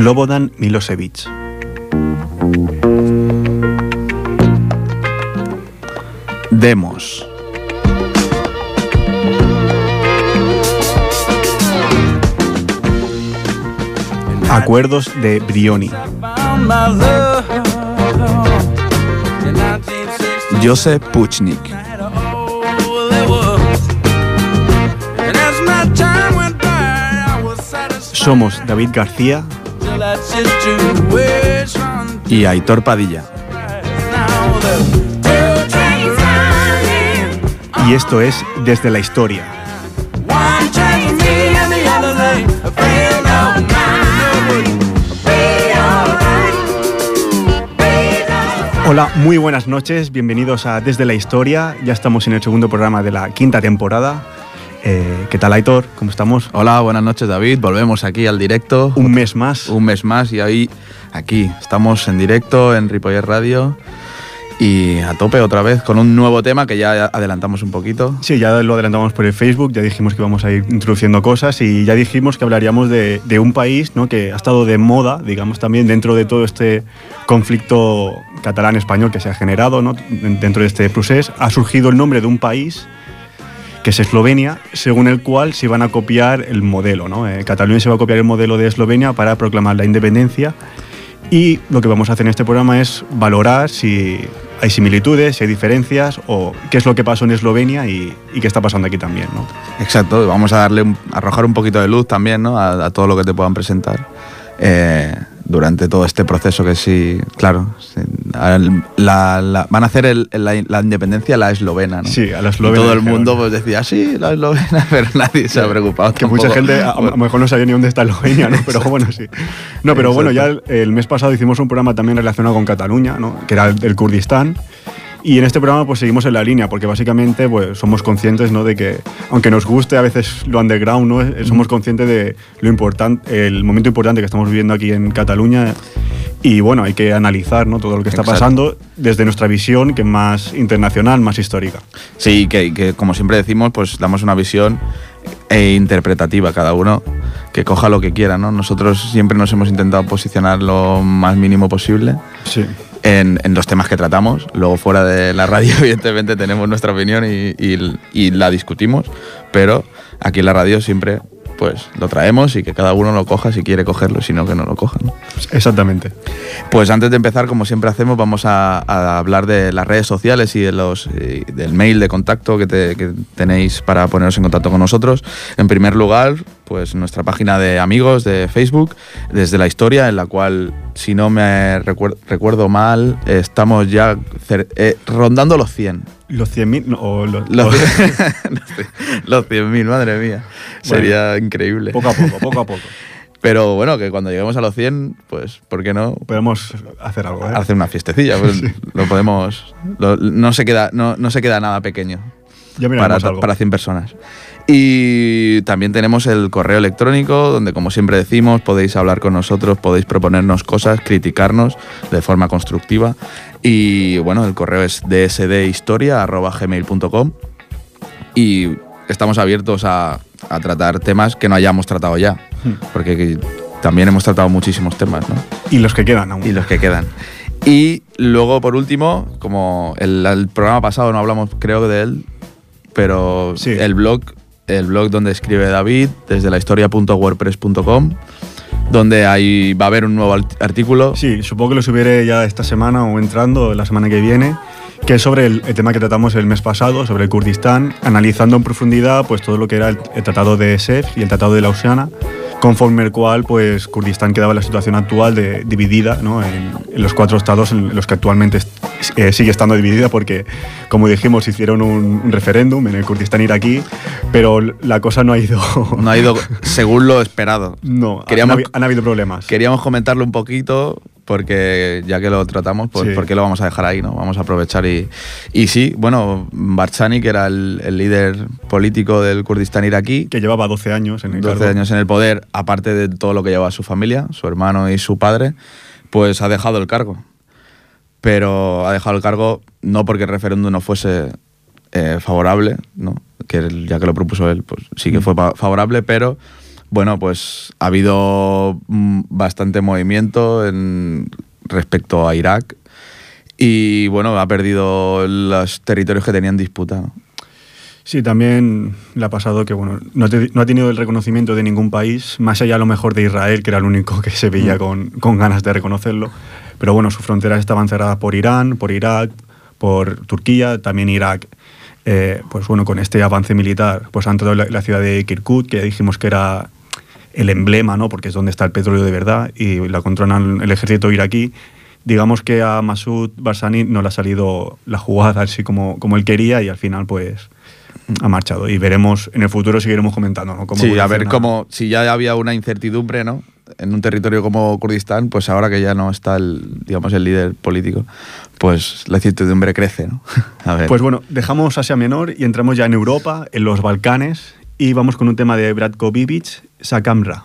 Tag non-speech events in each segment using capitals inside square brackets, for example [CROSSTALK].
Slobodan Milosevic. Demos. Acuerdos de Brioni. Joseph Puchnik. Somos David García y Aitor Padilla. Y esto es Desde la Historia. Hola, muy buenas noches, bienvenidos a Desde la Historia. Ya estamos en el segundo programa de la quinta temporada. Eh, ¿Qué tal, Aitor? ¿Cómo estamos? Hola, buenas noches, David. Volvemos aquí al directo. Un mes más. Un mes más y ahí, aquí, estamos en directo en Ripoller Radio y a tope otra vez con un nuevo tema que ya adelantamos un poquito. Sí, ya lo adelantamos por el Facebook, ya dijimos que íbamos a ir introduciendo cosas y ya dijimos que hablaríamos de, un país ¿no? que ha estado de moda, digamos, también dentro de todo este conflicto catalán-español que se ha generado ¿no? dentro de este proceso. Ha surgido el nombre de un país que es Eslovenia, según el cual se van a copiar el modelo. ¿no? Eh, Cataluña se va a copiar el modelo de Eslovenia para proclamar la independencia y lo que vamos a hacer en este programa es valorar si hay similitudes, si hay diferencias o qué es lo que pasó en Eslovenia y, qué está pasando aquí también. ¿no? Exacto, vamos a darle arrojar un poquito de luz también ¿no? a, a todo lo que te puedan presentar. Eh, durante todo este proceso que sí, claro, la, van a hacer la, independencia a la eslovena, ¿no? Sí, a la eslovena. Y todo el mundo pues decía, sí, la eslovena, [LAUGHS] pero nadie se ha preocupado. Que mucha gente a, lo mejor no sabía ni dónde está Eslovenia, ¿no? Pero bueno, sí. No, pero bueno, ya el, mes pasado hicimos un programa también relacionado con Cataluña, ¿no? Que era el Kurdistán. Y en este programa pues seguimos en la línea, porque básicamente pues, somos conscientes ¿no? de que, aunque nos guste a veces lo underground, ¿no? Eh, somos conscientes de lo importante, el momento importante que estamos viviendo aquí en Cataluña. Y bueno, hay que analizar ¿no? todo lo que está pasando desde nuestra visión, que es más internacional, más histórica. Sí, que, que como siempre decimos, pues damos una visión e interpretativa cada uno que coja lo que quiera, ¿no? Nosotros siempre nos hemos intentado posicionar lo más mínimo posible. Sí en, los temas que tratamos. Luego fuera de la radio, [LAUGHS] evidentemente, tenemos nuestra opinión y, y, la discutimos, pero aquí en la radio siempre pues lo traemos y que cada uno lo coja si quiere cogerlo, si no que no lo cojan. Exactamente. Pues antes de empezar, como siempre hacemos, vamos a, hablar de las redes sociales y de los, del mail de contacto que, que, tenéis para poneros en contacto con nosotros. En primer lugar, pues nuestra página de amigos de Facebook, desde la historia, en la cual, si no me recuerdo mal, estamos ya eh, rondando los 100. Los 100.000 o los, [LAUGHS] los, 100.000, madre mía. Sería increíble. Poco a poco, poco a poco. Pero bueno, que cuando lleguemos a los 100, pues, ¿por qué no? Podemos hacer algo, ¿eh? Hacer una fiestecilla. Pues, [LAUGHS] Lo podemos. no, se queda, no, no, se queda nada pequeño. para, para 100 personas. Y también tenemos el correo electrónico, donde como siempre decimos, podéis hablar con nosotros, podéis proponernos cosas, criticarnos de forma constructiva. Y bueno, el correo es dsdhistoria.gmail.com y estamos abiertos a, tratar temas que no hayamos tratado ya, hmm. porque también hemos tratado muchísimos temas, ¿no? Y los que quedan aún. Y los que quedan. Y luego, por último, como el, el programa pasado no hablamos, creo, de él, pero sí. el blog el blog donde escribe David, desde la historia.wordpress.com, donde ahí va a haber un nuevo artículo. Sí, supongo que lo subiré ya esta semana o entrando la semana que viene, que es sobre el, tema que tratamos el mes pasado, sobre el Kurdistán, analizando en profundidad pues, todo lo que era el, Tratado de Sef y el Tratado de Lausana conforme el cual pues, Kurdistán quedaba en la situación actual de, dividida ¿no? en, los cuatro estados en los que actualmente eh, sigue estando dividida porque, como dijimos, hicieron un, referéndum en el Kurdistán iraquí, pero la cosa no ha ido... No ha ido [LAUGHS] según lo esperado. No, Queríamos, han, habido problemas. Queríamos comentarlo un poquito porque ya que lo tratamos, pues ¿por qué lo vamos a dejar ahí? no Vamos a aprovechar y, y sí, bueno, Barchani, que era el, líder político del Kurdistán iraquí. Que llevaba 12 años en el 12 años en el poder, aparte de todo lo que llevaba su familia, su hermano y su padre, pues ha dejado el cargo. Pero ha dejado el cargo no porque el referéndum no fuese eh, favorable, ¿no? que ya que lo propuso él, pues sí que mm. fue favorable, pero Bueno, pues ha habido mm, bastante movimiento en, respecto a Irak y bueno, ha perdido los territorios que tenían disputa. ¿no? Sí, también le ha pasado que bueno, no, te- no ha tenido el reconocimiento de ningún país, más allá a lo mejor de Israel, que era el único que se veía Mm. con, con ganas de reconocerlo. Pero bueno, sus fronteras estaban cerradas por Irán, por Irak, por Turquía, también Irak. Eh, pues bueno, con este avance militar, pues han en la, la ciudad de Kirkuk, que dijimos que era el emblema, ¿no? porque es donde está el petróleo de verdad, y la controlan el ejército iraquí. Digamos que a Masud Barzani no le ha salido la jugada así como, como él quería y al final pues ha marchado. Y veremos, en el futuro seguiremos comentando, ¿no? Cómo Sí, a ver cómo, si ya había una incertidumbre, ¿no? En un territorio como Kurdistán, pues ahora que ya no está el, digamos, el líder político, pues la incertidumbre crece, ¿no? [LAUGHS] A ver. Pues bueno, dejamos Asia Menor y entramos ya en Europa, en los Balcanes, y vamos con un tema de Bratko Bibic, Sakamra.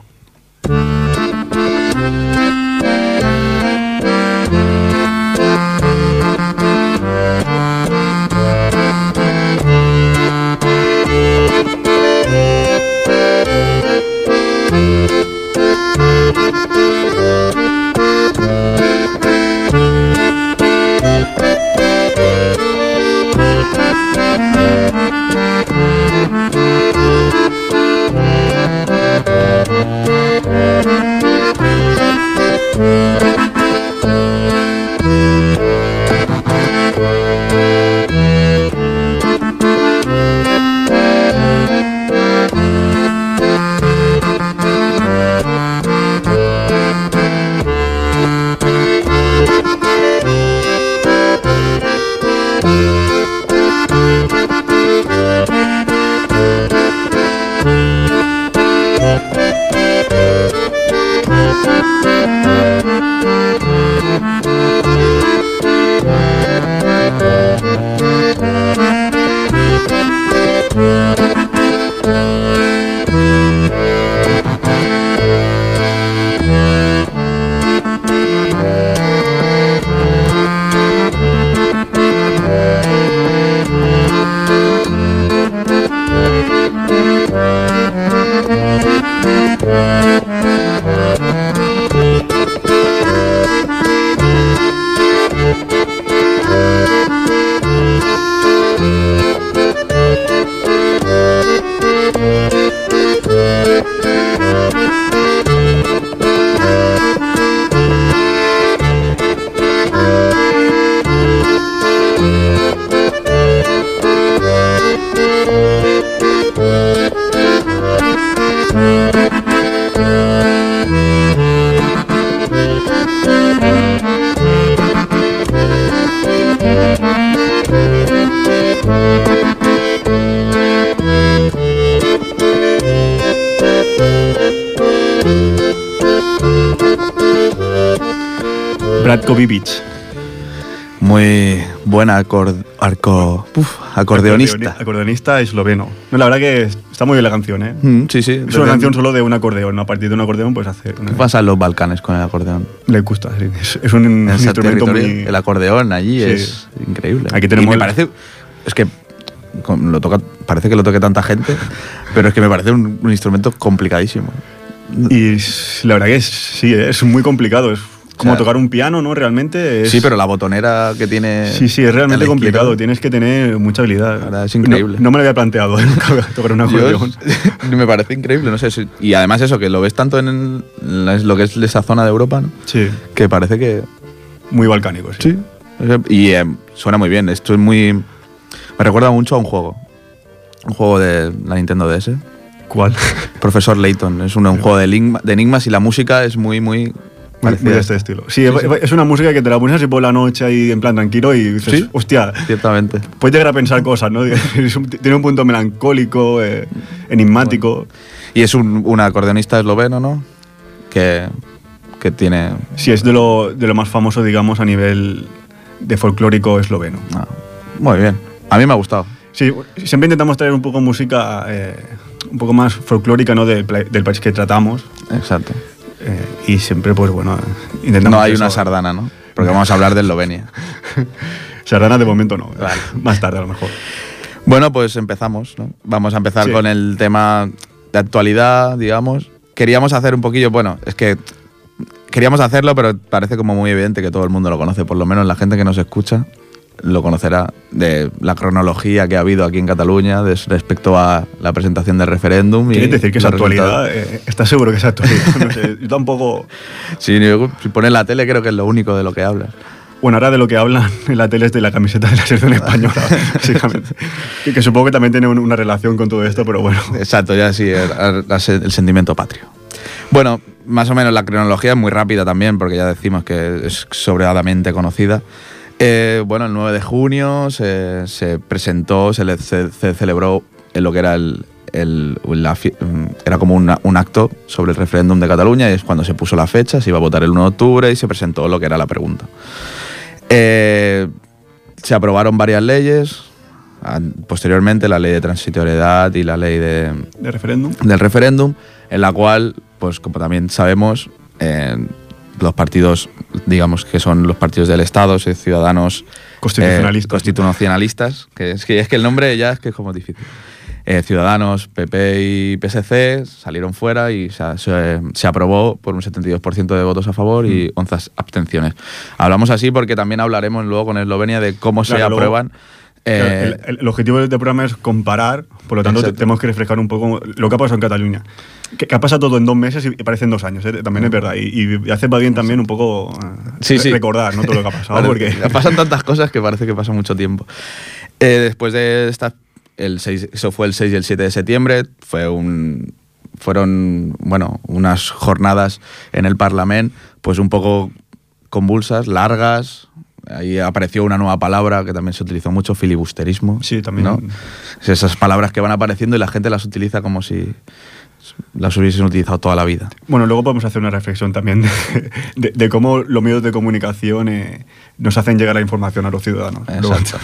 Buena acor- arco- uf, acordeonista. Acordeonista esloveno. No, la verdad que está muy bien la canción, ¿eh? Mm, sí, sí. Es una canción solo de un acordeón. A partir de un acordeón puedes hacer. una- ¿Qué pasa en los Balcanes con el acordeón? Le gusta, sí. Es, es un, instrumento muy. El acordeón allí Sí. es increíble. Aquí tenemos Y me el- parece. Es que lo toca, parece que lo toque tanta gente, [LAUGHS] pero es que me parece un, un instrumento complicadísimo. Y la verdad que es, sí, es muy complicado. Es como O sea, tocar un piano, ¿no? Realmente es. Sí, pero la botonera que tiene. Sí, sí, es realmente complicado. izquierda, Tienes que tener mucha habilidad. La verdad, es increíble. No, no me lo había planteado. [LAUGHS] Nunca tocar un acordeón. [LAUGHS] me parece increíble, no sé. si- Y además, eso, que lo ves tanto en lo que es esa zona de Europa, ¿no? Sí, que parece que. muy balcánico, sí. Y eh, suena muy bien. Esto es muy. Me recuerda mucho a un juego. Un juego de la Nintendo DS. ¿Cuál? [LAUGHS] Profesor Layton. Es un, un juego de, enigma- de enigmas y la música es muy, muy. Muy, de este estilo. Sí, es una música que te la pones así por la noche ahí en plan tranquilo y dices, Sí. hostia, Ciertamente. puedes llegar a pensar cosas, ¿no? [LAUGHS] Tiene un punto melancólico, eh, enigmático. Y es un, un acordeonista esloveno, ¿no? Que, que tiene. Sí, es de lo, de lo más famoso, digamos, a nivel de folclórico esloveno. ah, muy bien. A mí me ha gustado. Sí, siempre intentamos traer un poco música eh, un poco más folclórica, ¿no? Del, del país que tratamos. Exacto. Eh, y siempre, pues bueno, intentamos. No hay una sardana, ¿no? Porque vamos a hablar de Eslovenia. [LAUGHS] Sardana de momento no. Vale. [LAUGHS] Más tarde a lo mejor. Bueno, pues empezamos, ¿no? Vamos a empezar Sí. con el tema de actualidad, digamos. queríamos hacer un poquillo, bueno, es que queríamos hacerlo, pero parece como muy evidente que todo el mundo lo conoce, por lo menos la gente que nos escucha lo conocerá de la cronología que ha habido aquí en Cataluña respecto a la presentación del referéndum. ¿Quieres decir que es actualidad? Eh, ¿Estás seguro que es actualidad? [LAUGHS] No sé, yo tampoco... Sí, si pones la tele creo que es lo único de lo que hablas. Bueno, ahora de lo que hablan [LAUGHS] en la tele es de la camiseta de la selección [LAUGHS] española, básicamente. Y que supongo que también tiene una relación con todo esto, pero bueno. Exacto, ya sí, el sentimiento patrio. Bueno, más o menos la cronología es muy rápida también, porque ya decimos que es sobradamente conocida. Eh, bueno, el 9 de junio se, presentó, se, celebró en lo que era el, era como un acto sobre el referéndum de Cataluña y es cuando se puso la fecha, se iba a votar el 1 de octubre y se presentó lo que era la pregunta. Eh, se aprobaron varias leyes, posteriormente la ley de transitoriedad y la ley de, referéndum. del referéndum, en la cual, pues como también sabemos, los partidos, digamos que son los partidos del Estado, ciudadanos constitucionalistas, eh, constitucionalistas que, es que es que el nombre ya es que es como difícil. Eh, ciudadanos, PP y PSC salieron fuera y se, aprobó por un 72% de votos a favor y 11 mm. abstenciones. Hablamos así porque también hablaremos luego con Eslovenia de cómo se aprueban. Eh, el, objetivo de este programa es comparar, por lo tanto tenemos que reflejar un poco lo que ha pasado en Cataluña. Que, ha pasado todo en dos meses y parecen dos años, ¿eh? también es verdad. Y, hace bien también un poco eh, recordar ¿no? todo lo que ha [LAUGHS] pasado. porque... Pasan tantas cosas que parece que pasa mucho tiempo. después de esta, el 6, eso fue el 6 y el 7 de septiembre, fue un, fueron bueno, unas jornadas en el Parlamento, pues un poco convulsas, largas, Ahí apareció una nueva palabra que también se utilizó mucho, filibusterismo. Sí, también. Esas palabras que van apareciendo y la gente las utiliza como si las hubiesen utilizado toda la vida. Bueno, luego podemos hacer una reflexión también de, cómo los medios de comunicación eh, nos hacen llegar la información a los ciudadanos. Exacto.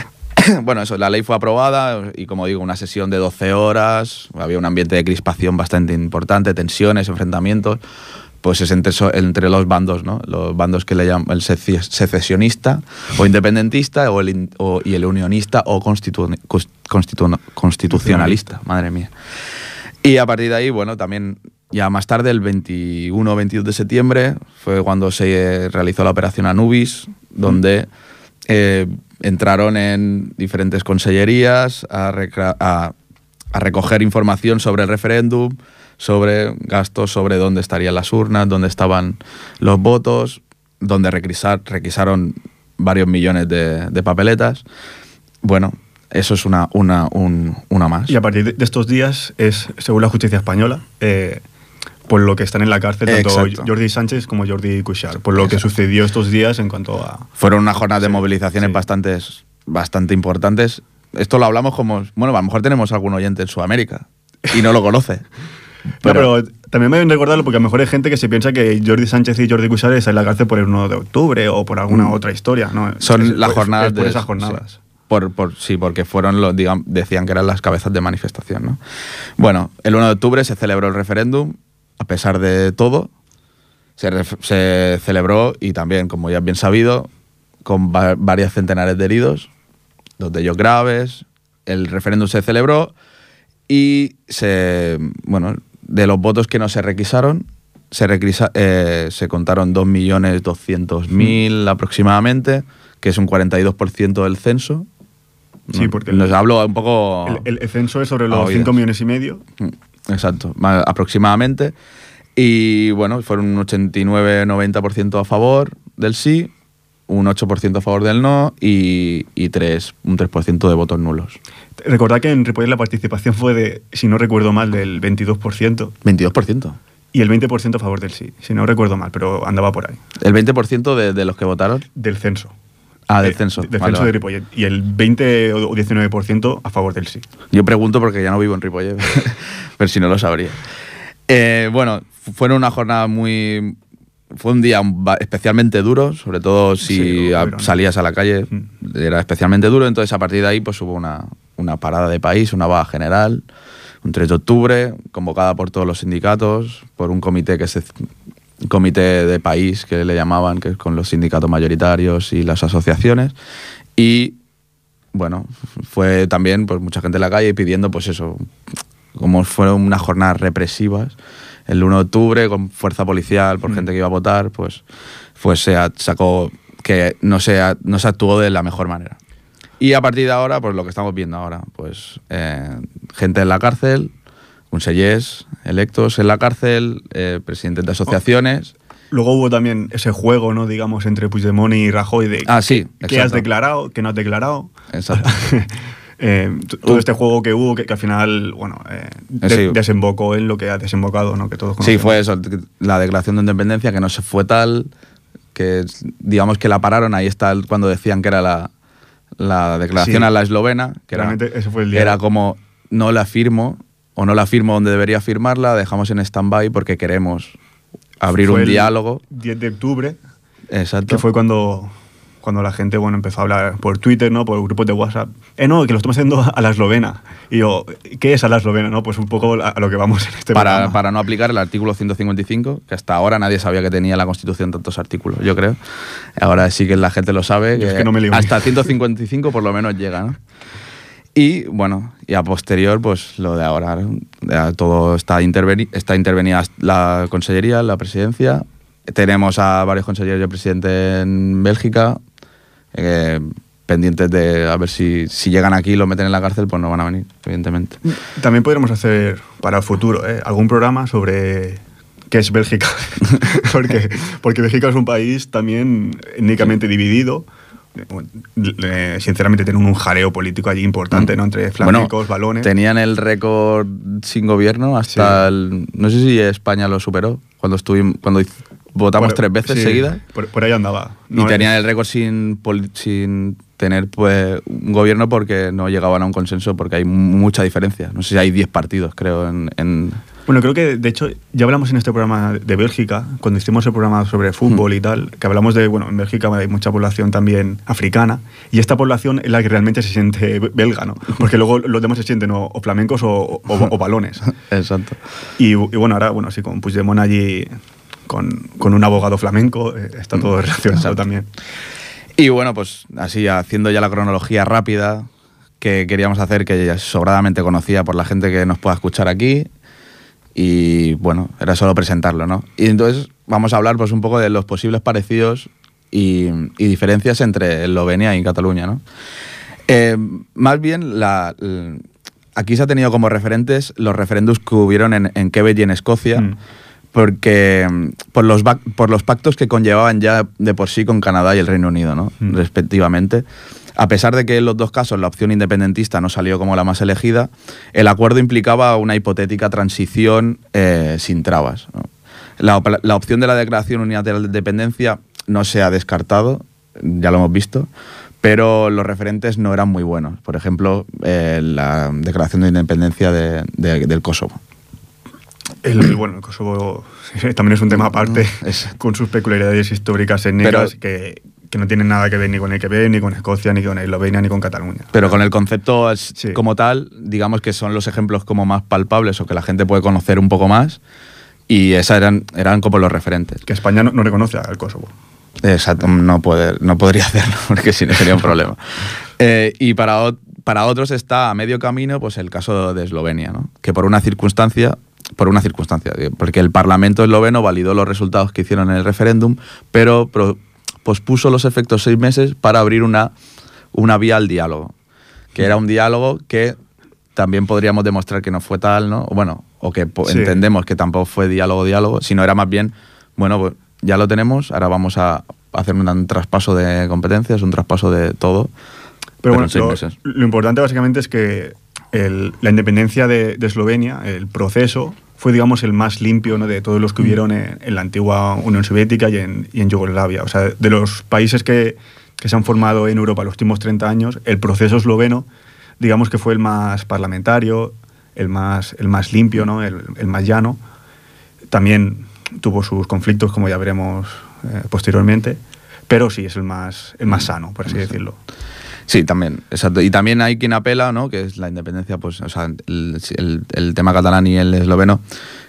[COUGHS] bueno, eso, la ley fue aprobada y como digo, una sesión de 12 horas, había un ambiente de crispación bastante importante, tensiones, enfrentamientos pues es entre, entre los bandos, ¿no? Los bandos que le llaman el secesionista o independentista o el, y el unionista o constitucionalista, madre mía. Y a partir de ahí, bueno, también ya más tarde, el 21 o 22 de septiembre, fue cuando se realizó la operación Anubis, donde eh, entraron en diferentes consellerías a, a recoger información sobre el referéndum, sobre gastos, sobre dónde estarían las urnas, dónde estaban los votos, donde requisaron varios millones de, papeletas. Bueno, eso es una, una, una, más. Y a partir de estos días es, según la justicia española, eh, por lo que están en la cárcel tanto Jordi Sánchez como Jordi Cuixart, por lo que sucedió estos días en cuanto a... Fueron unas jornadas de movilizaciones bastante, bastante importantes. Esto lo hablamos como... Bueno, a lo mejor tenemos algún oyente en Sudamérica y no lo conoce. [LAUGHS] Pero, también me deben recordarlo porque a lo mejor hay gente que se piensa que Jordi Sánchez y Jordi Cuixart están en la cárcel por el 1 de octubre o por alguna mm. otra historia. ¿no? Son las jornadas por esas jornadas. Sí. Por, por, sí, porque fueron los, digamos, decían que eran las cabezas de manifestación. ¿no? Bueno, el 1 de octubre se celebró el referéndum, a pesar de todo, se, se celebró y también, como ya es bien sabido, con varias centenares de heridos, dos de ellos graves. El referéndum se celebró y se, bueno, de los votos que no se requisaron, se, requisa, eh, se contaron 2.200.000 mm. aproximadamente, que es un 42% del censo. Sí, porque nos hablo un poco. El, censo es sobre los 5 millones y medio. Mm, exacto, aproximadamente. Y bueno, fueron un 89-90% a favor del sí, un 8% a favor del no y, y 3, un 3% de votos nulos. Recordad que en Ripollet la participación fue de, si no recuerdo mal, del 22%. 22%. Y el 20% a favor del sí, si no recuerdo mal, pero andaba por ahí. ¿El 20% de, de los que votaron? Del censo. Ah, del censo. del censo de Ripollet. Y el 20 o 19% a favor del sí. Yo pregunto porque ya no vivo en Ripollet, [LAUGHS] pero si no lo sabría. Eh, bueno, fueron una jornada muy, fue un día especialmente duro, sobre todo si salías a la calle, mm. era especialmente duro, entonces a partir de ahí pues hubo una, una parada de país, una baja general, un 3 de octubre, convocada por todos los sindicatos, por un comité que se comité de país que le llamaban, que es con los sindicatos mayoritarios y las asociaciones. Y bueno, fue también pues mucha gente en la calle pidiendo pues eso, como fueron unas jornadas represivas, el 1 de octubre con fuerza policial por gente que iba a votar, pues, pues se sacó que no se, no se actuó de la mejor manera. Y a partir de ahora, pues lo que estamos viendo ahora, pues eh, gente en la cárcel, consellers electos en la cárcel, eh, presidentes de asociaciones. Luego hubo también ese juego, ¿no? Digamos, entre Puigdemont y Rajoy de ah, sí, qué has declarado, qué no has declarado. Exacto. [LAUGHS] Eh, todo este juego que hubo, que, al final, bueno, eh, desembocó en lo que ha desembocado, ¿no? Que todos sí, fue eso, la declaración de independencia que no se fue tal, que digamos que la pararon, ahí está cuando decían que era la, la declaración a la eslovena, que era, fue el día era como no la firmo o no la firmo donde debería firmarla, dejamos en stand-by porque queremos abrir un diálogo. 10 de octubre, Exacto. que fue cuando, cuando la gente bueno, empezó a hablar por Twitter, ¿no? por grupos de WhatsApp. Eh, no, que lo estamos haciendo a la eslovena. Y yo, ¿qué es a la eslovena? No, pues un poco a lo que vamos en este para, Para no aplicar el artículo 155, que hasta ahora nadie sabía que tenía la Constitución tantos artículos, yo creo. Ahora sí que la gente lo sabe. Que, es que no me hasta 155 por lo menos llega, ¿no? Y bueno, y a posterior, pues lo de ahora, todo está, interveni está intervenida la consellería, la presidencia. Tenemos a varios consejeros y presidente en Bélgica, eh, pendientes de a ver si, si llegan aquí y lo meten en la cárcel, pues no van a venir, evidentemente. También podríamos hacer para el futuro ¿eh? algún programa sobre qué es Bélgica, [LAUGHS] porque, porque Bélgica es un país también étnicamente dividido sinceramente tienen un jaleo político allí importante, ¿no? Entre flamencos, balones. Tenían el récord sin gobierno hasta el. No sé si España lo superó cuando estuvimos. Cuando votamos tres veces seguidas. Por, ahí andaba. y tenían el récord sin, sin tener pues, un gobierno porque no llegaban a un consenso, porque hay mucha diferencia. No sé si hay 10 partidos, creo, en bueno, creo que de hecho ya hablamos en este programa de Bélgica, cuando hicimos el programa sobre fútbol y tal, que hablamos de, bueno, en Bélgica hay mucha población también africana y esta población es la que realmente se siente belga, ¿no? Porque luego los demás se sienten o, flamencos o, balones. [LAUGHS] Exacto. Y, bueno, ahora, bueno, sí, con Puigdemont allí, con, con un abogado flamenco, eh, está todo relacionado también. Y bueno, pues así, haciendo ya la cronología rápida que queríamos hacer, que ya sobradamente conocía por la gente que nos pueda escuchar aquí, y bueno, era solo presentarlo, ¿no? Y entonces vamos a hablar pues un poco de los posibles parecidos y, diferencias entre Eslovenia y Cataluña, ¿no? Eh, más bien, la, aquí se ha tenido como referentes los referendos que hubieron en, en Quebec y en Escocia, mm. Porque por los, por los pactos que conllevaban ya de por sí con Canadá y el Reino Unido, ¿no? Mm. Respectivamente. A pesar de que en los dos casos la opción independentista no salió como la más elegida, el acuerdo implicaba una hipotética transición eh, sin trabas. La, opción de la declaración unilateral de independencia no se ha descartado, ya lo hemos visto, pero los referentes no eran muy buenos. Por ejemplo, eh, la declaración de independencia del Kosovo. El, bueno, el Kosovo también es un tema aparte, mm, con sus peculiaridades históricas étnicas que, que no tienen nada que ver ni con el Quebec, ni con Escocia, ni con Eslovenia, ni con Cataluña. Pero con el concepto como tal, digamos que son los ejemplos como más palpables o que la gente puede conocer un poco más y esas eran, eran como los referentes. Que España no, reconoce al Kosovo. Exacto, no, puede, no podría [LAUGHS] hacerlo porque si no sería un problema. Eh, y para, para otros está a medio camino pues el caso de Eslovenia, ¿no? que por una circunstancia por una circunstancia, porque el Parlamento esloveno validó los resultados que hicieron en el referéndum, pero pospuso los efectos seis meses para abrir una, una vía al diálogo, que era un diálogo que también podríamos demostrar que no fue tal, ¿no? Bueno, o que entendemos que tampoco fue diálogo-diálogo, sino era más bien, bueno, pues ya lo tenemos, ahora vamos a hacer un, traspaso de competencias, un traspaso de todo. Pero, bueno, lo, importante básicamente es que la independencia de, de Eslovenia, el proceso, fue, digamos, el más limpio ¿no? de todos los que mm. hubieron en, la antigua Unión Soviética y en, y en, Yugoslavia. O sea, de los países que, que, se han formado en Europa los últimos 30 años, el proceso esloveno, digamos que fue el más parlamentario, el más, el más limpio, ¿no? el, el más llano. También tuvo sus conflictos, como ya veremos eh, posteriormente, pero sí es el más, el más mm. sano, por así decirlo. Sí, también, exacto. Y también hay quien apela, ¿no? Que es la independencia, pues, o sea, el, tema catalán y el esloveno,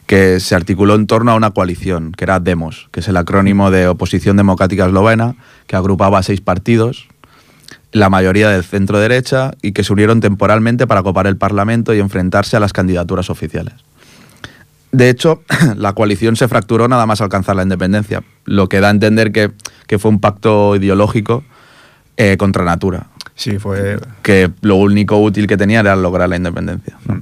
que se articuló en torno a una coalición, que era DEMOS, que es el acrónimo de Oposición Democrática Eslovena, que agrupaba seis partidos. la mayoría del centro derecha y que se unieron temporalmente para copar el Parlamento y enfrentarse a las candidaturas oficiales. De hecho, [CLEARS THROAT] la coalición se fracturó nada más alcanzar la independencia, lo que da a entender que, que fue un pacto ideológico eh, contra natura. Sí, fue... Que lo único útil que tenía era lograr la independencia. ¿no?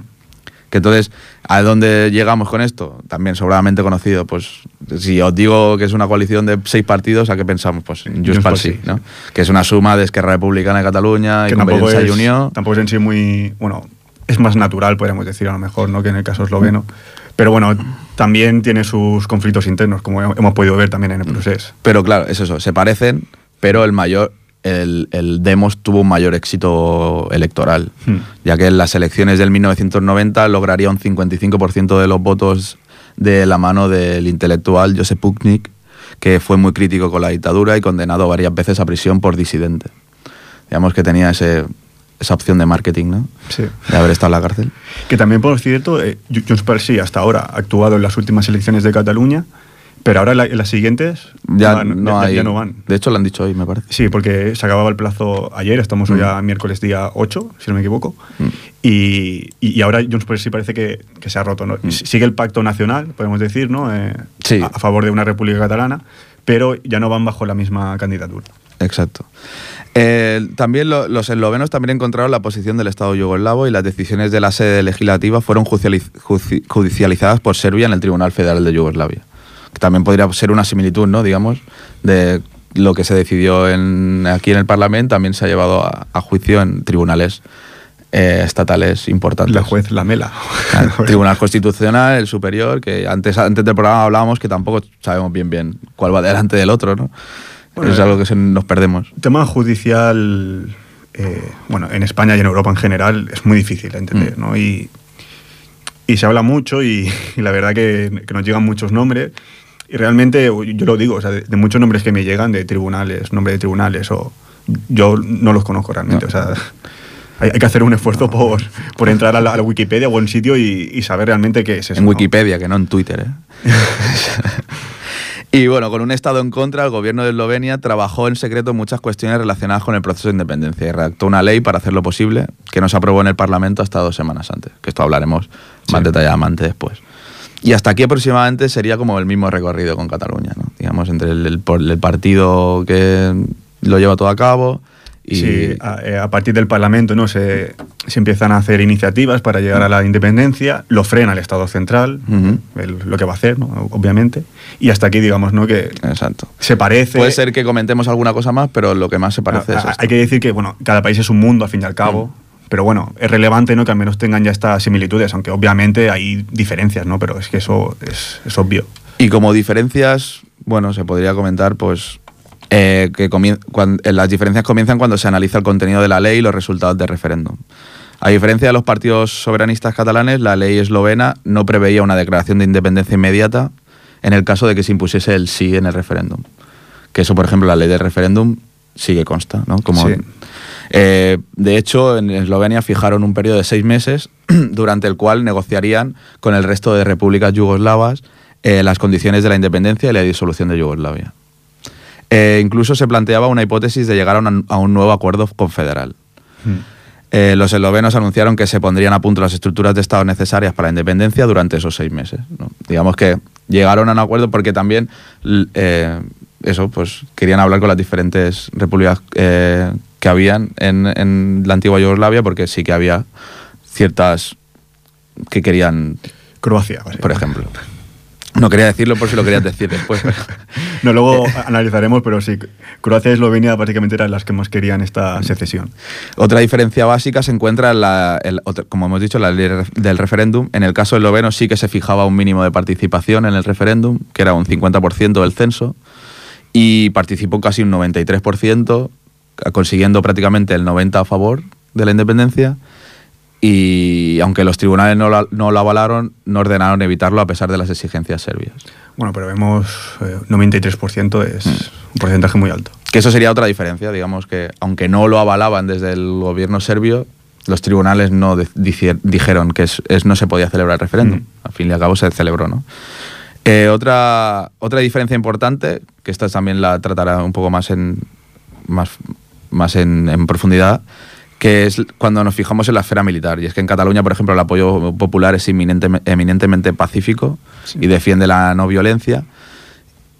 Que entonces, ¿a dónde llegamos con esto? También sobradamente conocido. Pues si os digo que es una coalición de seis partidos, ¿a qué pensamos? Pues Junts pel Sí, ¿no? Que es una suma de Esquerra Republicana de Cataluña y que tampoco es, y Unió. tampoco es en sí muy... Bueno, es más natural, podríamos decir, a lo mejor, ¿no? Que en el caso esloveno. Pero bueno, también tiene sus conflictos internos, como hemos podido ver también en el proceso. Pero claro, es eso, se parecen, pero el mayor, el, el Demos tuvo un mayor éxito electoral, Hmm. ya que en las elecciones del 1990 lograría un 55% de los votos de la mano del intelectual Josep Puknik, que fue muy crítico con la dictadura y condenado varias veces a prisión por disidente. Digamos que tenía ese, esa opción de marketing, ¿no? Sí. De haber estado en la cárcel. Que también, por cierto, eh, Junts per sí hasta ahora ha actuado en las últimas elecciones de Cataluña, pero ahora la- las siguientes Ya, van- no ya- hay, ya no van. De hecho, lo han dicho hoy, me parece. Sí, porque se acababa el plazo ayer, estamos hoy Mm. a miércoles día 8, si no me equivoco, Mm. y, ahora Junts per sí parece que, que se ha roto. ¿no? Mm. Sigue el pacto nacional, podemos decir, ¿no? Eh, Sí. a, a favor de una república catalana, pero ya no van bajo la misma candidatura. Exacto. Eh, también lo- los eslovenos también encontraron la posición del Estado yugoslavo y las decisiones de la sede legislativa fueron judicializadas por Serbia en el Tribunal Federal de Yugoslavia. Que también podría ser una similitud, ¿no? Digamos, de lo que se decidió en- aquí en el Parlamento también se ha llevado a, a juicio en tribunales eh, estatales importantes. La juez Lamela. El [LAUGHS] Tribunal Constitucional, el superior, que antes, antes del programa hablábamos que tampoco sabemos bien bien cuál va delante del otro, ¿no? Bueno, es eh, algo que se nos perdemos. tema judicial, eh, bueno, en España y en Europa en general es muy difícil de entender, Mm. ¿no? Y, y se habla mucho y, y la verdad que, que nos llegan muchos nombres y realmente yo lo digo, o sea, de, de muchos nombres que me llegan de tribunales, nombres de tribunales o yo no los conozco realmente, No. o sea, hay, hay que hacer un esfuerzo por, por entrar a la, a la Wikipedia o a un sitio y, y saber realmente qué es eso. en ¿no? Wikipedia, que no en Twitter. ¿eh? [LAUGHS] y bueno, con un Estado en contra, el gobierno de Eslovenia trabajó en secreto en muchas cuestiones relacionadas con el proceso de independencia y redactó una ley para hacerlo posible que no se aprobó en el Parlamento hasta dos semanas antes, que esto hablaremos más Sí. detalladamente después. Y hasta aquí aproximadamente sería como el mismo recorrido con Cataluña, ¿no? digamos, entre el, el por- el partido que lo lleva todo a cabo y... Sí, a, eh, a partir del Parlamento ¿no? se, se empiezan a hacer iniciativas para llegar a la independencia, lo frena el Estado central, el- lo que va a hacer, ¿no? obviamente, y hasta aquí digamos ¿no? que Exacto. se parece... Puede ser que comentemos alguna cosa más, pero lo que más se parece a- es a- esto. Hay que decir que bueno, cada país es un mundo al fin y al cabo, pero bueno, es relevante ¿no? que al menos tengan ya estas similitudes, aunque obviamente hay diferencias, ¿no? pero es que eso es, es obvio. Y como diferencias, bueno, se podría comentar, pues, eh, que comien- cuan- eh, las diferencias comienzan cuando se analiza el contenido de la ley y los resultados del referéndum. A diferencia de los partidos soberanistas catalanes, la ley eslovena no preveía una declaración de independencia inmediata en el caso de que se impusiese el sí en el referéndum. Que eso, por ejemplo, la ley del referéndum sí que consta, ¿no? Como, Sí. Eh, de hecho, en Eslovenia fijaron un periodo de seis meses [CLEARS THROAT] durante el cual negociarían con el resto de repúblicas yugoslavas eh, las condiciones de la independencia y la disolución de Yugoslavia. Eh, incluso se planteaba una hipótesis de llegar a, una- a un nuevo acuerdo confederal. Eh, los eslovenos anunciaron que se pondrían a punto las estructuras de Estado necesarias para la independencia durante esos seis meses. ¿no? Digamos que llegaron a un acuerdo porque también eh, eso, pues querían hablar con las diferentes repúblicas eh, que habían en, en la antigua Yugoslavia, porque sí que había ciertas que querían, Croacia, por ejemplo. No quería decirlo por si lo querías decir después. pero- [LAUGHS] No, luego [LAUGHS] analizaremos, pero sí, Croacia y Eslovenia básicamente eran las que más querían esta secesión. Otra diferencia básica se encuentra en la, como hemos dicho, la ley del referéndum. En el caso esloveno sí que se fijaba un mínimo de participación en el referéndum, que era un 50% del censo, y participó casi un 93%, consiguiendo prácticamente el 90% a favor de la independencia. Y aunque los tribunales no lo, no lo avalaron, no ordenaron evitarlo a pesar de las exigencias serbias. Bueno, pero vemos eh, 93% es Mm. un porcentaje muy alto. Que eso sería otra diferencia, digamos que aunque no lo avalaban desde el gobierno serbio, los tribunales no dijeron que es, es- no se podía celebrar el referéndum. Mm. Al fin y al cabo se celebró, ¿no? Eh, otra, otra diferencia importante, que esta también la tratará un poco más en más, más en, profundidad, que es cuando nos fijamos en la esfera militar. Y es que en Cataluña, por ejemplo, el apoyo popular es eminentemente pacífico y defiende la no violencia.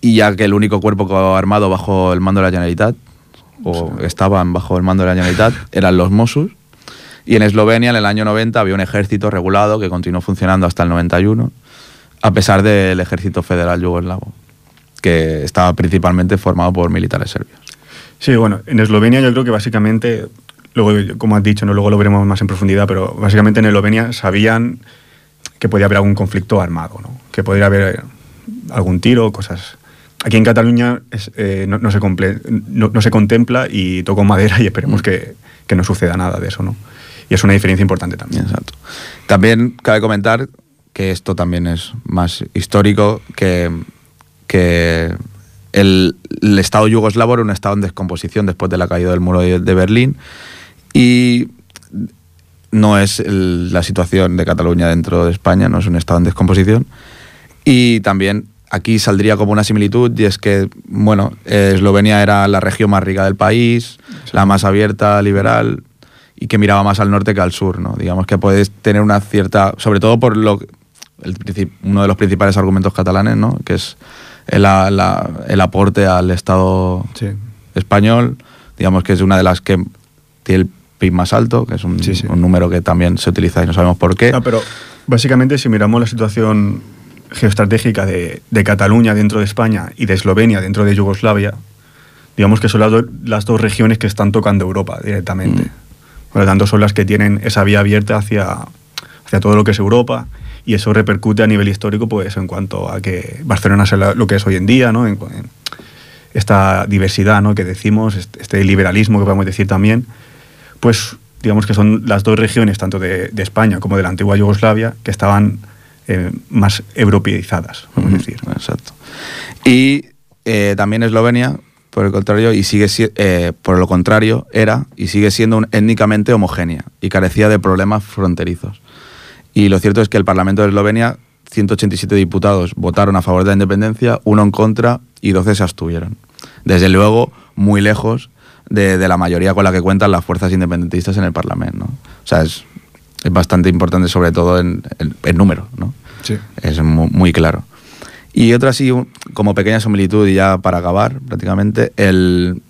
Y ya que el único cuerpo armado bajo el mando de la Generalitat, o estaban bajo el mando de la Generalitat, eran los Mossos. Y en Eslovenia, en el año 90, había un ejército regulado que continuó funcionando hasta el 91, a pesar del ejército federal yugoslavo, que estaba principalmente formado por militares serbios. Sí, bueno, en Eslovenia yo creo que básicamente, luego, como has dicho, ¿no? luego lo veremos más en profundidad, pero básicamente en Eslovenia sabían que podía haber algún conflicto armado, ¿no? que podría haber algún tiro, cosas. Aquí en Cataluña eh, no, se no, se contempla y toco madera y esperemos que, que, no suceda nada de eso, ¿no? Y es una diferencia importante también. Exacto. También cabe comentar que esto también es más histórico, que, que el, Estado yugoslavo era un Estado en descomposición después de la caída del muro de, Berlín y no es la situación de Cataluña dentro de España, no es un Estado en descomposición. Y también aquí saldría como una similitud y es que, bueno, Eslovenia era la región más rica del país, la más abierta, liberal y que miraba más al norte que al sur, ¿no? Digamos que puedes tener una cierta, sobre todo por lo uno de los principales argumentos catalanes, ¿no? Que es el, el aporte al Estado español, digamos que es una de las que tiene el PIB más alto, que es un, un número que también se utiliza y no sabemos por qué. No, pero básicamente si miramos la situación geoestratégica de, de, Cataluña dentro de España y de Eslovenia dentro de Yugoslavia, digamos que son las, las dos regiones que están tocando Europa directamente. Mm. Por lo tanto, son las que tienen esa vía abierta hacia, hacia todo lo que es Europa y eso repercute a nivel histórico pues en cuanto a que Barcelona sea lo que es hoy en día, ¿no? En, esta diversidad ¿no? que decimos, este, liberalismo que podemos decir también, pues digamos que son las dos regiones, tanto de, España como de la antigua Yugoslavia, que estaban eh, más europeizadas, vamos a decir. Exacto. Y eh, también Eslovenia, por el contrario, y sigue eh, por lo contrario, era y sigue siendo étnicamente homogénea y carecía de problemas fronterizos. Y lo cierto es que el Parlamento de Eslovenia, 187 diputados votaron a favor de la independencia, uno en contra y 12 se abstuvieron. Desde luego, muy lejos de, la mayoría con la que cuentan las fuerzas independentistas en el Parlamento. O sea, es, bastante importante, sobre todo en, el número. ¿no? Sí. Es muy, claro. Y otra así, como pequeña similitud y ya para acabar prácticamente, el,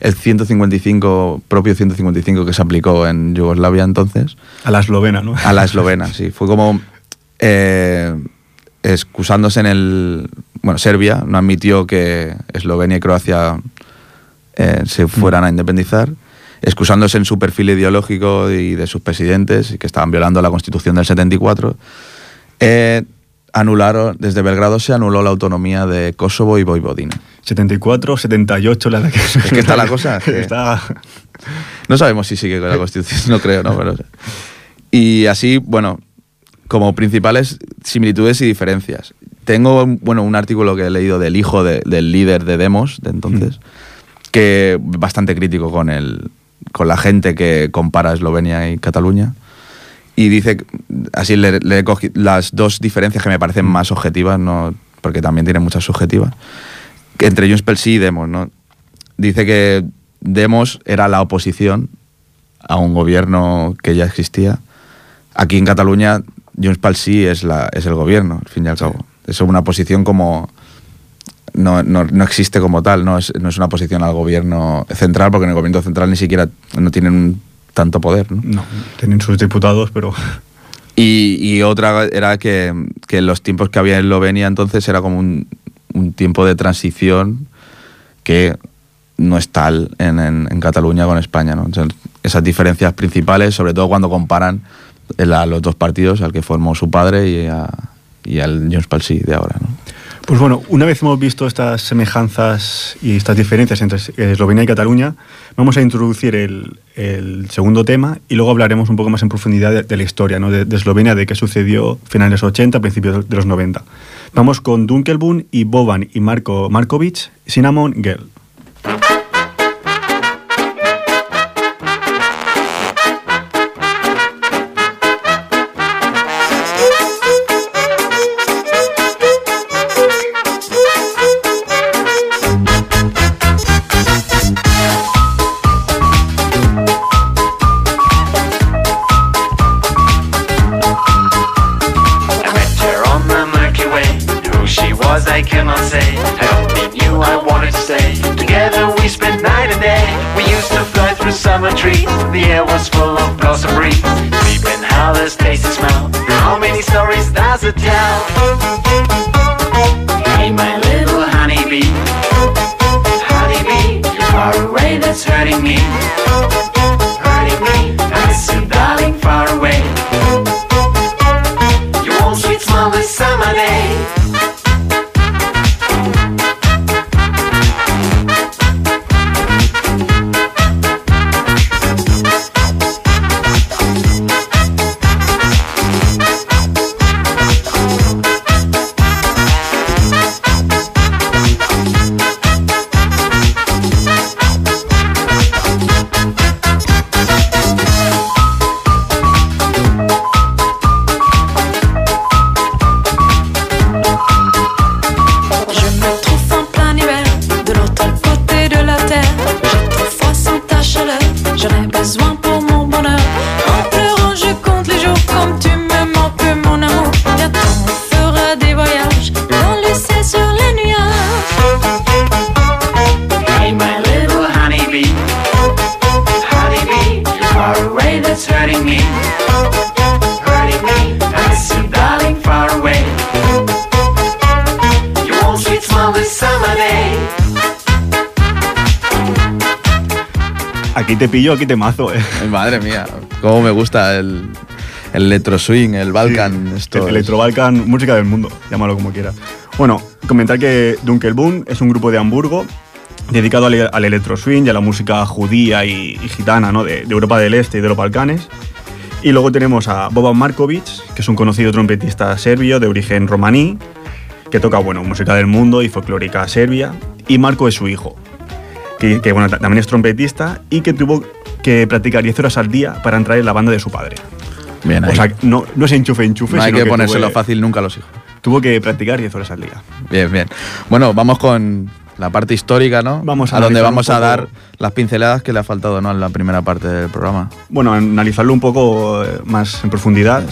el 155, propio 155 que se aplicó en Yugoslavia entonces. A la eslovena, ¿no? A la [LAUGHS] eslovena, sí. Fue como eh, excusándose en el... Bueno, Serbia no admitió que Eslovenia y Croacia eh, se fueran a independizar, excusándose en su perfil ideológico y de sus presidentes, que estaban violando la Constitución del 74. Eh, anularon, desde Belgrado se anuló la autonomía de Kosovo y Vojvodina. 74, 78, la que... Es que está la [LAUGHS] cosa. No sabemos si sigue con la [LAUGHS] Constitución, no creo, ¿no? Pero, y así, bueno, como principales similitudes y diferencias. Tengo, bueno, un artículo que he leído del hijo del líder de Demos de entonces, mm. que bastante crítico con, el, con la gente que compara Eslovenia y Cataluña y dice, así le, le las dos diferencias que me parecen mm. más objetivas, no, porque también tiene muchas subjetivas, entre Junts pel Sí y Demos. ¿no? Dice que Demos era la oposición a un gobierno que ya existía. Aquí en Cataluña, Junts pel Sí es, la, es el gobierno, al fin y al cabo. Es una posición como... No, no, no, existe como tal, no es, no es una posición al gobierno central, porque en el gobierno central ni siquiera no tienen tanto poder. ¿no? no, tienen sus diputados, pero... Y, otra era que, que, los tiempos que había en Eslovenia entonces era como un, un tiempo de transición que no es tal en, en, Cataluña con España. ¿no? esas diferencias principales, sobre todo cuando comparan a los dos partidos, al que formó su padre y, a, y al Junts de ahora. Pues bueno, una vez hemos visto estas semejanzas y estas diferencias entre Eslovenia y Cataluña, vamos a introducir el, segundo tema y luego hablaremos un poco más en profundidad de, la historia ¿no? de, Eslovenia, de qué sucedió finales de los 80, principios de los 90. Vamos con Dunkelbun y Boban y Marko Markovic, Cinnamon Girl. Aquí te pillo, aquí te mazo, eh. Madre mía, cómo me gusta el, el electro swing, el Balkan. Sí, esto el es- Electrobalkan, música del mundo, llámalo como quieras. Bueno, comentar que Dunkelboom es un grupo de Hamburgo dedicado al, al electro swing y a la música judía y, y gitana ¿no? de, de Europa del Este y de los Balcanes. Y luego tenemos a Boban Markovic, que es un conocido trompetista serbio de origen romaní, que toca bueno, música del mundo y folclórica serbia. Y Marco es su hijo, que, que, bueno, ta- también es trompetista y que tuvo que practicar 10 horas al día para entrar en la banda de su padre. Bien, ahí. O sea, no, no es enchufe, enchufe, no hay sino que ponérselo fácil nunca a los hijos. Tuvo que practicar 10 horas al día. Bien, bien. Bueno, vamos con la parte histórica, ¿no? Vamos a a donde vamos a dar las pinceladas que le ha faltado, ¿no? En la primera parte del programa. Bueno, analizarlo un poco eh, más en profundidad.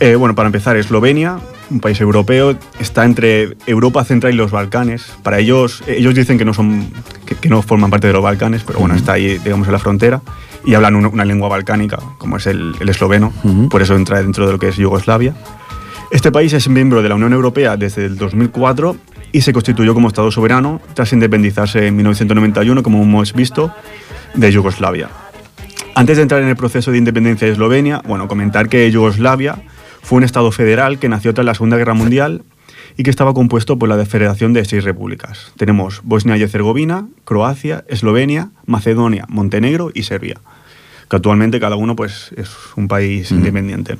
Eh, bueno, para empezar, Eslovenia, un país europeo, está entre Europa Central y los Balcanes. Para ellos, ellos dicen que no son, que, que no forman parte de los Balcanes, pero bueno, Ujú. está ahí, digamos, en la frontera y hablan un- una lengua balcánica, como es el, el esloveno. Ujú. Por eso entra dentro de lo que es Yugoslavia. Este país es miembro de la Unión Europea desde el 2004 y se constituyó como Estado soberano tras independizarse en 1991, como hemos visto, de Yugoslavia. Antes de entrar en el proceso de independencia de Eslovenia, bueno, comentar que Yugoslavia fue un Estado federal que nació tras la Segunda Guerra Mundial y que estaba compuesto por la federación de seis repúblicas. Tenemos Bosnia y Herzegovina, Croacia, Eslovenia, Macedonia, Montenegro y Serbia, que actualmente cada uno pues, es un país independiente.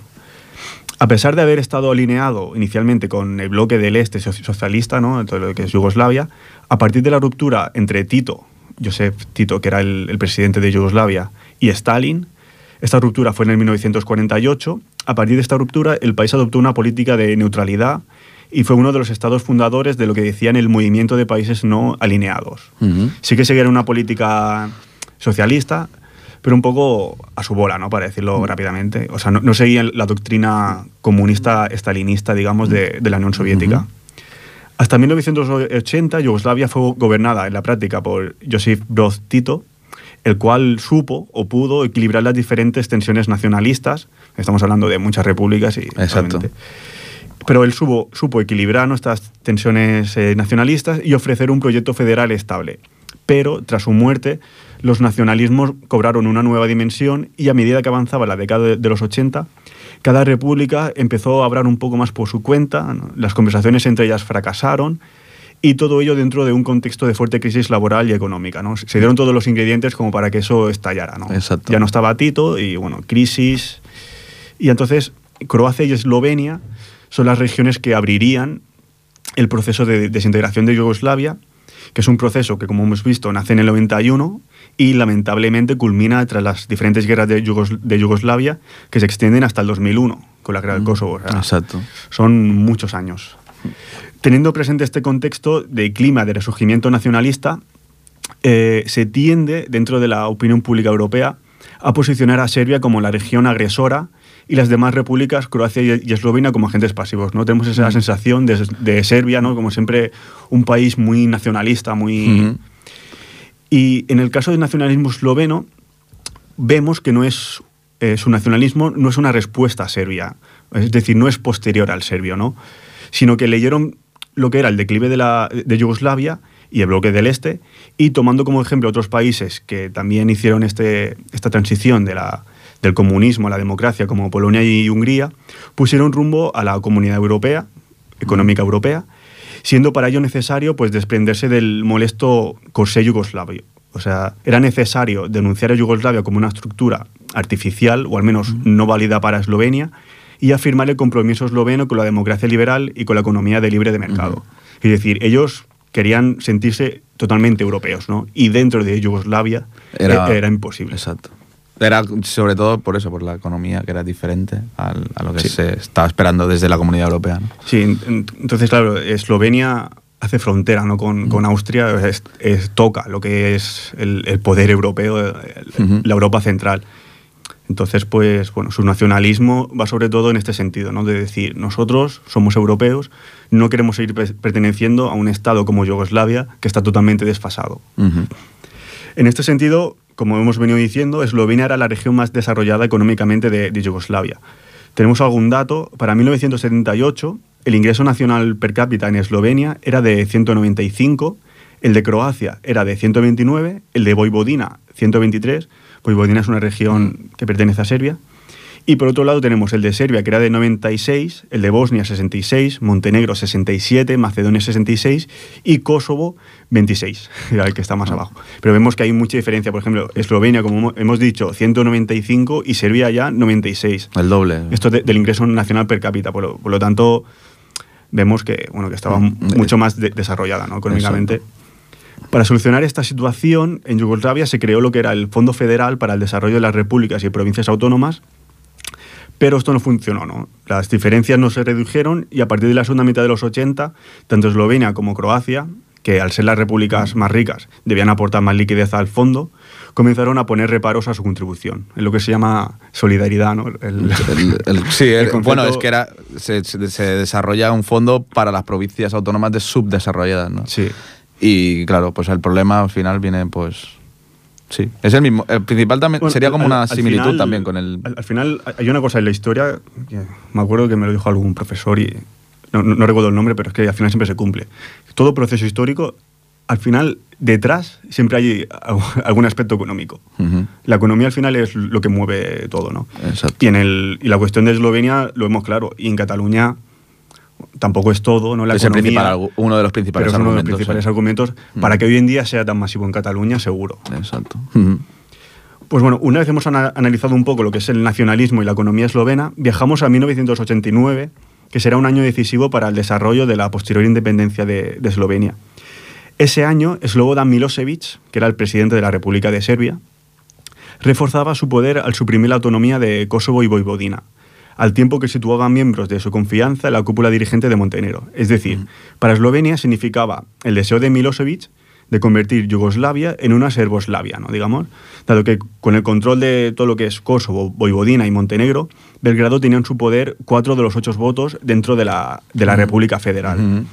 A pesar de haber estado alineado inicialmente con el bloque del este soci- socialista, ¿no? todo lo que es Yugoslavia, a partir de la ruptura entre Tito, Josep Tito, que era el, el presidente de Yugoslavia, y Stalin, esta ruptura fue en el 1948. A partir de esta ruptura, el país adoptó una política de neutralidad y fue uno de los estados fundadores de lo que decían el movimiento de países no alineados. Ujú. Sí que seguían una política socialista, pero un poco a su bola, ¿no? Para decirlo rápidamente. O sea, no, no seguían la doctrina comunista estalinista, digamos, de, de la Unión Soviética. Hasta 1980, Yugoslavia fue gobernada en la práctica por Josip Broz Tito, el cual supo o pudo equilibrar las diferentes tensiones nacionalistas. Estamos hablando de muchas repúblicas y Exacto. pero él supo, supo equilibrar nuestras tensiones eh, nacionalistas y ofrecer un proyecto federal estable. Pero tras su muerte, los nacionalismos cobraron una nueva dimensión y a medida que avanzaba la década de, de los 80, cada república empezó a hablar un poco más por su cuenta, ¿no? las conversaciones entre ellas fracasaron y todo ello dentro de un contexto de fuerte crisis laboral y económica. ¿no? Se dieron todos los ingredientes como para que eso estallara. ¿no? Exacto. Ya no estaba Tito y bueno, crisis. Y entonces Croacia y Eslovenia son las regiones que abrirían el proceso de desintegración de Yugoslavia, que es un proceso que, como hemos visto, nace en el 91 y lamentablemente culmina tras las diferentes guerras de, Yugos- de Yugoslavia que se extienden hasta el 2001, con la guerra del Kosovo. O sea, Exacto. son muchos años. Teniendo presente este contexto de clima de resurgimiento nacionalista, eh, se tiende, dentro de la opinión pública europea, a posicionar a Serbia como la región agresora y las demás repúblicas, Croacia y Eslovenia, como agentes pasivos. ¿no? Tenemos esa sensación de, de Serbia, ¿no? como siempre, un país muy nacionalista, muy... Ujú. Y en el caso del nacionalismo esloveno, vemos que no es eh, su nacionalismo no es una respuesta a Serbia, es decir, no es posterior al serbio, ¿no? sino que leyeron lo que era el declive de, la, de Yugoslavia y el bloque del este, y tomando como ejemplo otros países que también hicieron este, esta transición de la, del comunismo a la democracia, como Polonia y Hungría, pusieron rumbo a la comunidad europea, económica europea, siendo para ello necesario pues, desprenderse del molesto corsé yugoslavio. O sea, era necesario denunciar a Yugoslavia como una estructura artificial, o al menos no válida para Eslovenia, y afirmar el compromiso esloveno con la democracia liberal y con la economía de libre de mercado. Es decir, ellos querían sentirse totalmente europeos, ¿no? Y dentro de Yugoslavia Era- era, era imposible. Exacto. Era sobre todo por eso, por la economía que era diferente al- a lo que se estaba esperando desde la comunidad europea. ¿no? Sí, en- en- entonces, claro, Eslovenia hace frontera ¿no? con, con Austria, es- es- toca lo que es el, el poder europeo, el- la Europa central. Entonces, pues, bueno, su nacionalismo va sobre todo en este sentido, ¿no? De decir, nosotros somos europeos, no queremos seguir pe- perteneciendo a un Estado como Yugoslavia que está totalmente desfasado. En este sentido, como hemos venido diciendo, Eslovenia era la región más desarrollada económicamente de, Yugoslavia. Tenemos algún dato, para 1978 el ingreso nacional per cápita en Eslovenia era de 195, el de Croacia era de 129, el de Voivodina 123, Voivodina es una región que pertenece a Serbia, y por otro lado tenemos el de Serbia, que era de 96, el de Bosnia 66, Montenegro 67, Macedonia 66 y Kosovo 26, [LAUGHS] era el que está más abajo. Pero vemos que hay mucha diferencia. Por ejemplo, Eslovenia, como hemo- hemos dicho, 195 y Serbia ya 96. El doble. Esto de- del ingreso nacional per cápita. Por lo, por lo tanto, vemos que, bueno, que estaba Mm, mucho más de- desarrollada ¿no? económicamente. Para solucionar esta situación, en Yugoslavia se creó lo que era el Fondo Federal para el Desarrollo de las Repúblicas y Provincias Autónomas, pero esto no funcionó, ¿no? Las diferencias no se redujeron y a partir de la segunda mitad de los 80, tanto Eslovenia como Croacia, que al ser las repúblicas más ricas debían aportar más liquidez al fondo, comenzaron a poner reparos a su contribución, en lo que se llama solidaridad, ¿no? El- El- el- [LAUGHS] sí, el el- concepto- bueno, es que era, se, se- se desarrolla un fondo para las provincias autónomas de subdesarrolladas, ¿no? Sí. Y claro, pues el problema al final viene, pues. Sí, es el mismo. El principal también Bueno, sería como al- una similitud final- también con el. Al, al final hay una cosa en la historia que me acuerdo que me lo dijo algún profesor y no, no- no recuerdo el nombre, pero es que al final siempre se cumple. Todo proceso histórico, al final, detrás siempre hay algún- [LAUGHS] aspecto económico. La economía al final es lo que mueve todo, ¿no? Exacto. Y, en el, y la cuestión de Eslovenia lo vemos claro. Y en Cataluña tampoco es todo, ¿no? La es el economía, uno de los principales pero es uno de los argumentos. principales sí. argumentos para que hoy en día sea tan masivo en Cataluña, seguro. Exacto. Pues bueno, una vez hemos ana- analizado un poco lo que es el nacionalismo y la economía eslovena, viajamos a 1989, que será un año decisivo para el desarrollo de la posterior independencia de, de Eslovenia. Ese año, Slobodan Milosevic, que era el presidente de la República de Serbia, reforzaba su poder al suprimir la autonomía de Kosovo y Voivodina, al tiempo que situaba miembros de su confianza en la cúpula dirigente de Montenegro. Es decir, para Eslovenia significaba el deseo de Milosevic de convertir Yugoslavia en una Serboslavia, ¿no? digamos, dado que con el control de todo lo que es Kosovo, Voivodina y Montenegro, Belgrado tenía en su poder cuatro de los ocho votos dentro de la, de la República Federal.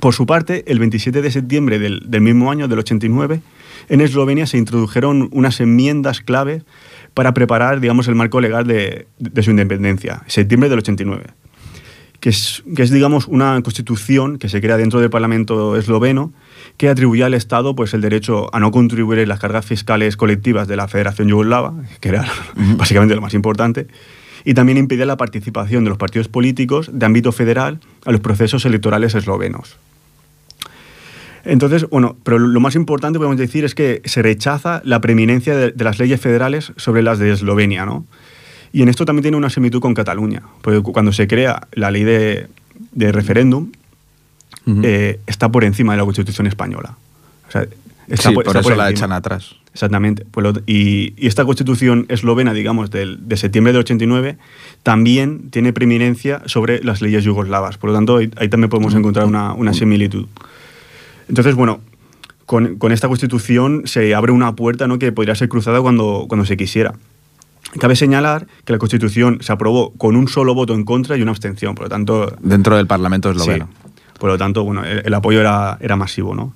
Por su parte, el 27 de septiembre del, del mismo año, del 89, en Eslovenia se introdujeron unas enmiendas clave para preparar, digamos, el marco legal de, de su independencia, septiembre del 89, que es, que es, digamos, una constitución que se crea dentro del Parlamento esloveno que atribuía al Estado pues, el derecho a no contribuir en las cargas fiscales colectivas de la Federación Yugoslava, que era [LAUGHS] básicamente lo más importante, y también impedía la participación de los partidos políticos de ámbito federal a los procesos electorales eslovenos. Entonces, bueno, pero lo más importante podemos decir es que se rechaza la preeminencia de, de las leyes federales sobre las de Eslovenia, ¿no? Y en esto también tiene una similitud con Cataluña, porque cu- cuando se crea la ley de, de referéndum, Ujú. eh, está por encima de la Constitución española. O sea, está sí, por, por está eso por la echan atrás. Exactamente. Pues lo- y, y esta constitución eslovena, digamos, del- de septiembre del 89, también tiene preeminencia sobre las leyes yugoslavas. Por lo tanto, ahí, ahí también podemos encontrar una, una similitud. Entonces, bueno, con, con esta constitución se abre una puerta ¿no? que podría ser cruzada cuando, cuando se quisiera. Cabe señalar que la constitución se aprobó con un solo voto en contra y una abstención. Por lo tanto, Dentro del Parlamento esloveno. Sí. Por lo tanto, bueno, el, el apoyo era, era masivo, ¿no?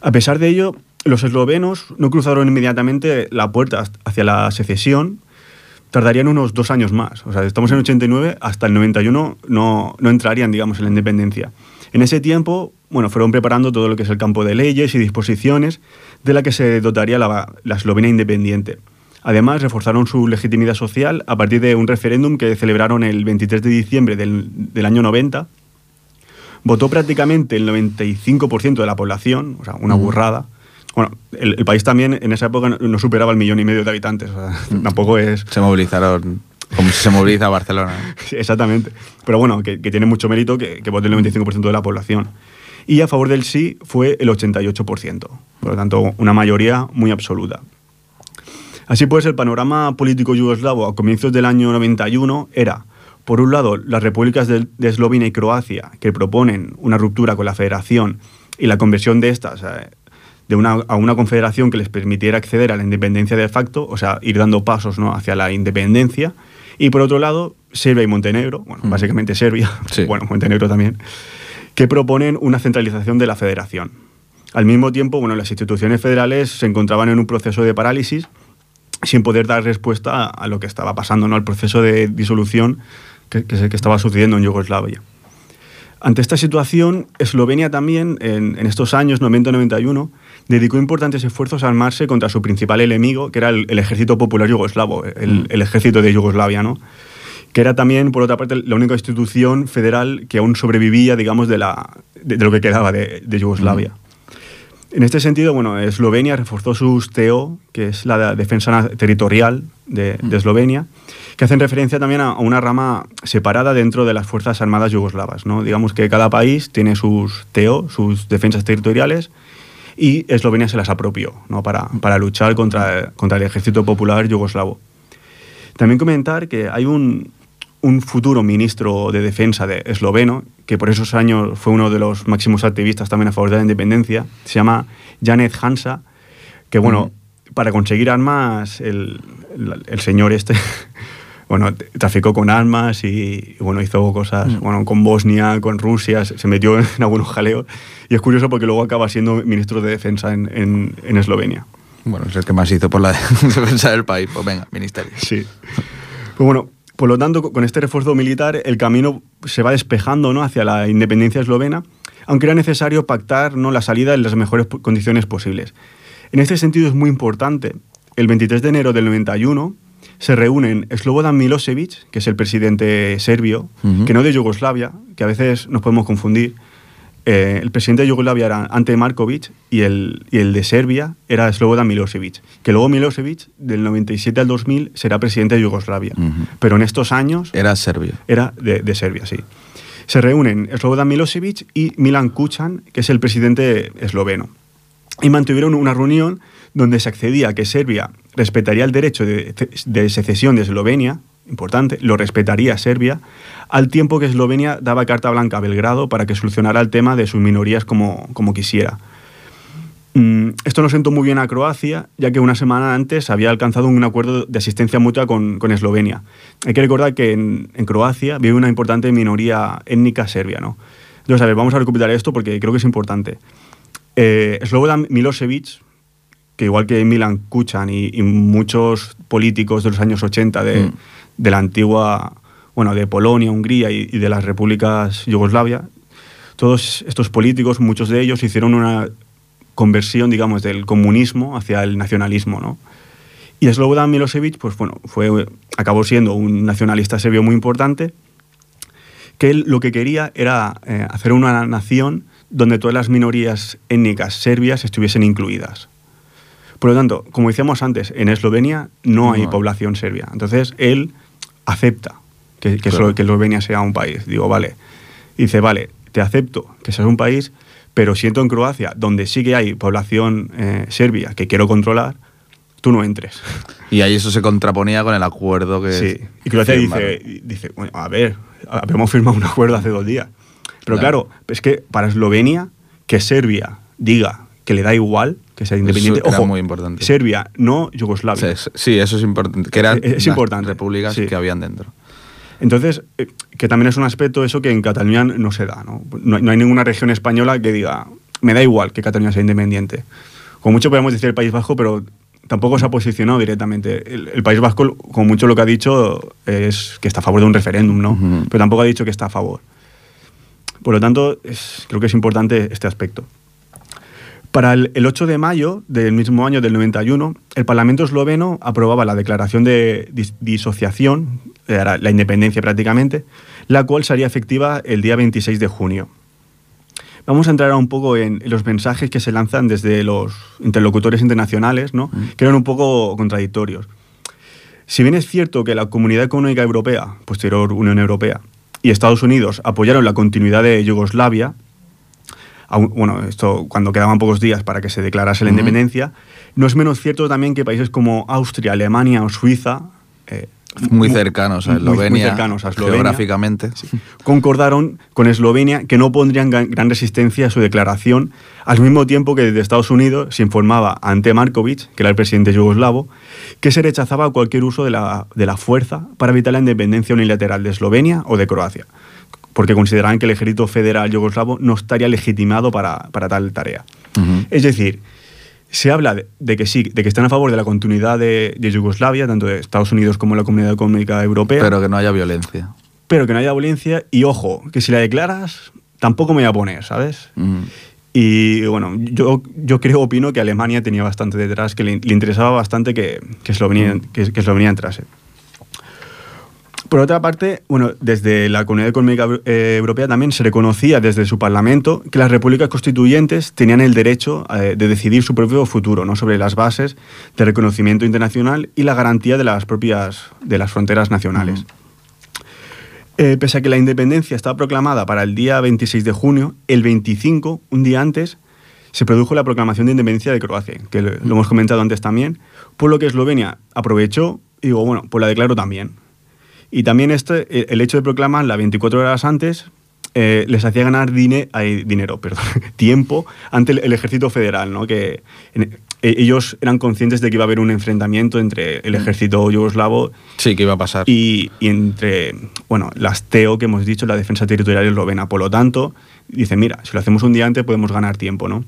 A pesar de ello, los eslovenos no cruzaron inmediatamente la puerta hacia la secesión, tardarían unos dos años más. O sea, estamos en el 89, hasta el 91 no, no entrarían, digamos, en la independencia. En ese tiempo, bueno, fueron preparando todo lo que es el campo de leyes y disposiciones de la que se dotaría la, la Eslovenia independiente. Además, reforzaron su legitimidad social a partir de un referéndum que celebraron el 23 de diciembre del, del año 90. Votó prácticamente el 95% de la población, o sea, una burrada. Bueno, el, el país también en esa época no, no superaba el millón y medio de habitantes, o sea, tampoco es... Se movilizaron como si se moviliza Barcelona. [LAUGHS] Exactamente. Pero bueno, que, que tiene mucho mérito que, que vote el 95% de la población. Y a favor del sí fue el 88%. Por lo tanto, una mayoría muy absoluta. Así pues, el panorama político yugoslavo a comienzos del año 91 era, por un lado, las repúblicas de, de Eslovenia y Croacia, que proponen una ruptura con la federación y la conversión de estas eh, de una, a una confederación que les permitiera acceder a la independencia de facto, o sea, ir dando pasos ¿no? hacia la independencia. Y por otro lado, Serbia y Montenegro, bueno, Mm. básicamente Serbia, [LAUGHS] Sí. bueno, Montenegro también, que proponen una centralización de la federación. Al mismo tiempo, bueno, las instituciones federales se encontraban en un proceso de parálisis sin poder dar respuesta a, lo que estaba pasando, ¿no? al proceso de disolución que, que, que estaba sucediendo en Yugoslavia. Ante esta situación, Eslovenia también, en, en estos años 90-91, dedicó importantes esfuerzos a armarse contra su principal enemigo, que era el, el Ejército Popular Yugoslavo, el, el ejército de Yugoslavia, ¿no? que era también, por otra parte, la única institución federal que aún sobrevivía, digamos, de, la, de, de lo que quedaba de, de Yugoslavia. En este sentido, bueno, Eslovenia reforzó sus TO, que es la defensa territorial de, de Eslovenia, que hacen referencia también a, a una rama separada dentro de las Fuerzas Armadas yugoslavas. ¿no? Digamos que cada país tiene sus TO, sus defensas territoriales, y Eslovenia se las apropió ¿no? para, para luchar contra, contra el ejército popular yugoslavo. También comentar que hay un, un futuro ministro de defensa de esloveno, que por esos años fue uno de los máximos activistas también a favor de la independencia, se llama Janet Hansa, que bueno, para conseguir armas, el, el- el señor este, bueno, traficó con armas y, bueno, hizo cosas, bueno, con Bosnia, con Rusia, se, metió [LAUGHS] en algunos jaleos, y es curioso porque luego acaba siendo ministro de defensa en, en- en Eslovenia. Bueno, es el que más hizo por la [LAUGHS] defensa del país. Pues venga, ministerio. Sí. Pues bueno, por lo tanto, con este refuerzo militar, el camino se va despejando ¿no? hacia la independencia eslovena, aunque era necesario pactar ¿no? la salida en las mejores condiciones posibles. En este sentido es muy importante. El 23 de enero del 91 se reúnen Slobodan Milosevic, que es el presidente serbio, que no de Yugoslavia, que a veces nos podemos confundir. Eh, el presidente de Yugoslavia era Ante Markovic y el, y el de Serbia era Slobodan Milosevic. Que luego Milosevic, del 97 al 2000, será presidente de Yugoslavia. Pero en estos años Era serbio. era de, de Serbia, sí. Se reúnen Slobodan Milosevic y Milan Kucan, que es el presidente esloveno. Y mantuvieron una reunión donde se accedía a que Serbia respetaría el derecho de, secesión de Eslovenia, importante, lo respetaría Serbia, al tiempo que Eslovenia daba carta blanca a Belgrado para que solucionara el tema de sus minorías como, como quisiera. Mm, Esto no sentó muy bien a Croacia, ya que una semana antes había alcanzado un acuerdo de asistencia mutua con, con Eslovenia. Hay que recordar que en, en Croacia vive una importante minoría étnica serbia. ¿no? Entonces, a ver, vamos a recuperar esto porque creo que es importante. Eh, Slobodan Milosevic, que igual que Milan Kuchan y, y muchos políticos de los años 80 de, Mm. de la antigua, bueno, de Polonia, Hungría y, y de las repúblicas Yugoslavia, todos estos políticos, muchos de ellos hicieron una conversión, digamos, del comunismo hacia el nacionalismo, ¿no? Y Slobodan Milosevic, pues bueno, fue, acabó siendo un nacionalista serbio muy importante, que él lo que quería era eh, hacer una nación donde todas las minorías étnicas serbias estuviesen incluidas. Por lo tanto, como decíamos antes, en Eslovenia no hay No. población serbia. Entonces, él acepta que, que, Claro. Eslo- que Eslovenia sea un país. Digo, vale. Dice, vale, te acepto que seas un país, pero siento en Croacia, donde sí que hay población eh, serbia que quiero controlar, tú no entres. Y ahí eso se contraponía con el acuerdo que. Sí. Y Croacia dice, dice, bueno, a ver, habíamos firmado un acuerdo hace dos días. Pero Claro. claro, es que para Eslovenia, que Serbia diga que le da igual que sea independiente, Eso era ojo, muy importante. Serbia, no Yugoslavia. Sí, sí, eso es importante. Que eran Es- es las importante, repúblicas sí. que habían dentro. Entonces, eh, que también es un aspecto eso que en Cataluña no se da. ¿no? No, hay- no hay ninguna región española que diga, me da igual que Cataluña sea independiente. como mucho podemos decir el País Vasco, pero tampoco se ha posicionado directamente. El, el País Vasco, como mucho lo que ha dicho es que está a favor de un referéndum, ¿no? Ujú. Pero tampoco ha dicho que está a favor. Por lo tanto, es- creo que es importante este aspecto. Para el, el 8 de mayo del mismo año del 91, el Parlamento esloveno aprobaba la declaración de dis- disociación, era la independencia prácticamente, la cual sería efectiva el día 26 de junio. Vamos a entrar ahora un poco en, los mensajes que se lanzan desde los interlocutores internacionales, ¿no? que eran un poco contradictorios. Si bien es cierto que la Comunidad Económica Europea, posterior Unión Europea, y Estados Unidos apoyaron la continuidad de Yugoslavia, aun- bueno, esto cuando quedaban pocos días para que se declarase la independencia, no es menos cierto también que países como Austria, Alemania o Suiza, eh, Muy mu- cercanos a muy- muy Eslovenia. cercanos a Eslovenia, Geográficamente. concordaron con Eslovenia que no pondrían gran, gran resistencia a su declaración, al mismo tiempo que desde Estados Unidos se informaba ante Markovic, que era el presidente yugoslavo, que se rechazaba cualquier uso de la, de la fuerza para evitar la independencia unilateral de Eslovenia o de Croacia, porque consideraban que el ejército federal yugoslavo no estaría legitimado para, para tal tarea. Ujú. Es decir, se habla de, de que sí, de que están a favor de la continuidad de, de Yugoslavia, tanto de Estados Unidos como la Comunidad Económica Europea Pero que no haya violencia. pero que no haya violencia y ojo, que si la declaras, tampoco me voy a poner, ¿sabes? Ujú. Y bueno, yo, yo creo, opino que Alemania tenía bastante detrás, que le, le interesaba bastante que, que, Eslovenia, que, que Eslovenia entrase. Por otra parte, bueno, desde la Comunidad Económica eh, Europea también se reconocía desde su Parlamento que las repúblicas constituyentes tenían el derecho eh, de decidir su propio futuro, ¿no? sobre las bases de reconocimiento internacional y la garantía de las propias de las fronteras nacionales. Eh, pese a que la independencia estaba proclamada para el día 26 de junio, el 25, un día antes, se produjo la proclamación de independencia de Croacia, que lo, lo hemos comentado antes también, por lo que Eslovenia aprovechó y digo, bueno, pues la declaro también. Y también este, el- hecho de proclamarla 24 horas antes eh, les hacía ganar dine- ay, dinero, [LAUGHS] perdón, tiempo ante el, el ejército federal, ¿no? que en- e- ellos eran conscientes de que iba a haber un enfrentamiento entre el ejército yugoslavo Sí, que iba a pasar. y, y entre, bueno, las TEO que hemos dicho, la defensa territorial eslovena. Por lo tanto, dicen, mira, si lo hacemos un día antes podemos ganar tiempo, ¿no?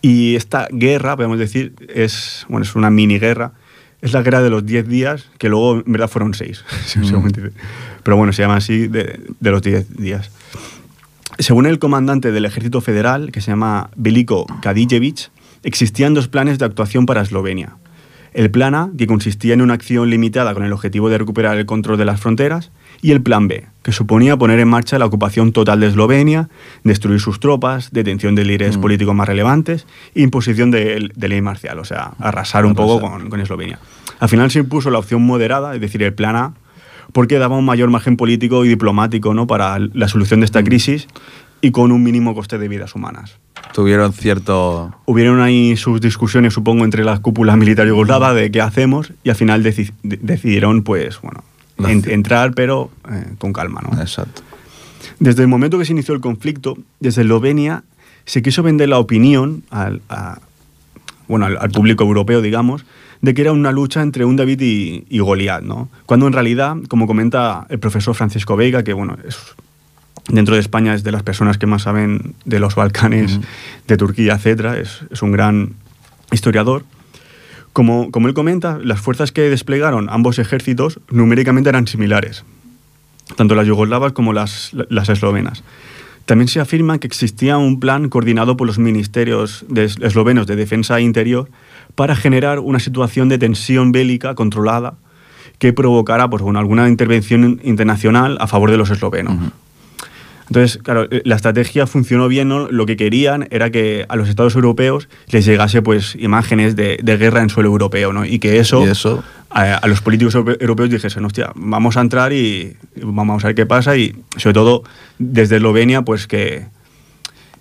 Y esta guerra, podemos decir, es, bueno, es una mini guerra. Es la guerra de los 10 días, que luego en verdad fueron 6. [LAUGHS] Pero bueno, se llama así de, de los 10 días. Según el comandante del ejército federal, que se llama Veliko Kadijevic, existían dos planes de actuación para Eslovenia. El plan A, que consistía en una acción limitada con el objetivo de recuperar el control de las fronteras, y el plan B, que suponía poner en marcha la ocupación total de Eslovenia, destruir sus tropas, detención de líderes Mm. políticos más relevantes e imposición de, de ley marcial, o sea, arrasar un poco con, con Eslovenia. Al final se impuso la opción moderada, es decir, el plan A, porque daba un mayor margen político y diplomático ¿no? para la solución de esta crisis y con un mínimo coste de vidas humanas. Tuvieron cierto. Hubieron ahí sus discusiones, supongo, entre las cúpulas militar yugoslava de qué hacemos y al final deci- de- decidieron, pues, bueno, en- entrar, pero eh, con calma, ¿no? Exacto. Desde el momento que se inició el conflicto, desde Eslovenia se quiso vender la opinión al, a- bueno, al, al público europeo, digamos, de que era una lucha entre un David y, y Goliat, ¿no? Cuando en realidad, como comenta el profesor Francisco Veiga, que bueno, es, dentro de España es de las personas que más saben de los Balcanes, de Turquía, etcétera, es, es un gran historiador. Como, como él comenta, las fuerzas que desplegaron ambos ejércitos numéricamente eran similares tanto las yugoslavas como las, las eslovenas. También se afirma que existía un plan coordinado por los ministerios de es- eslovenos de defensa e interior para generar una situación de tensión bélica controlada que provocara pues, alguna intervención internacional a favor de los eslovenos. Entonces, claro, eh, la estrategia funcionó bien, ¿no? Lo que querían era que a los estados europeos les llegase pues imágenes de, de guerra en suelo europeo, ¿no? Y que eso, Y eso- A, a los políticos europe- europeos dijesen, hostia, vamos a entrar y, vamos a ver qué pasa y sobre todo desde Eslovenia, pues que...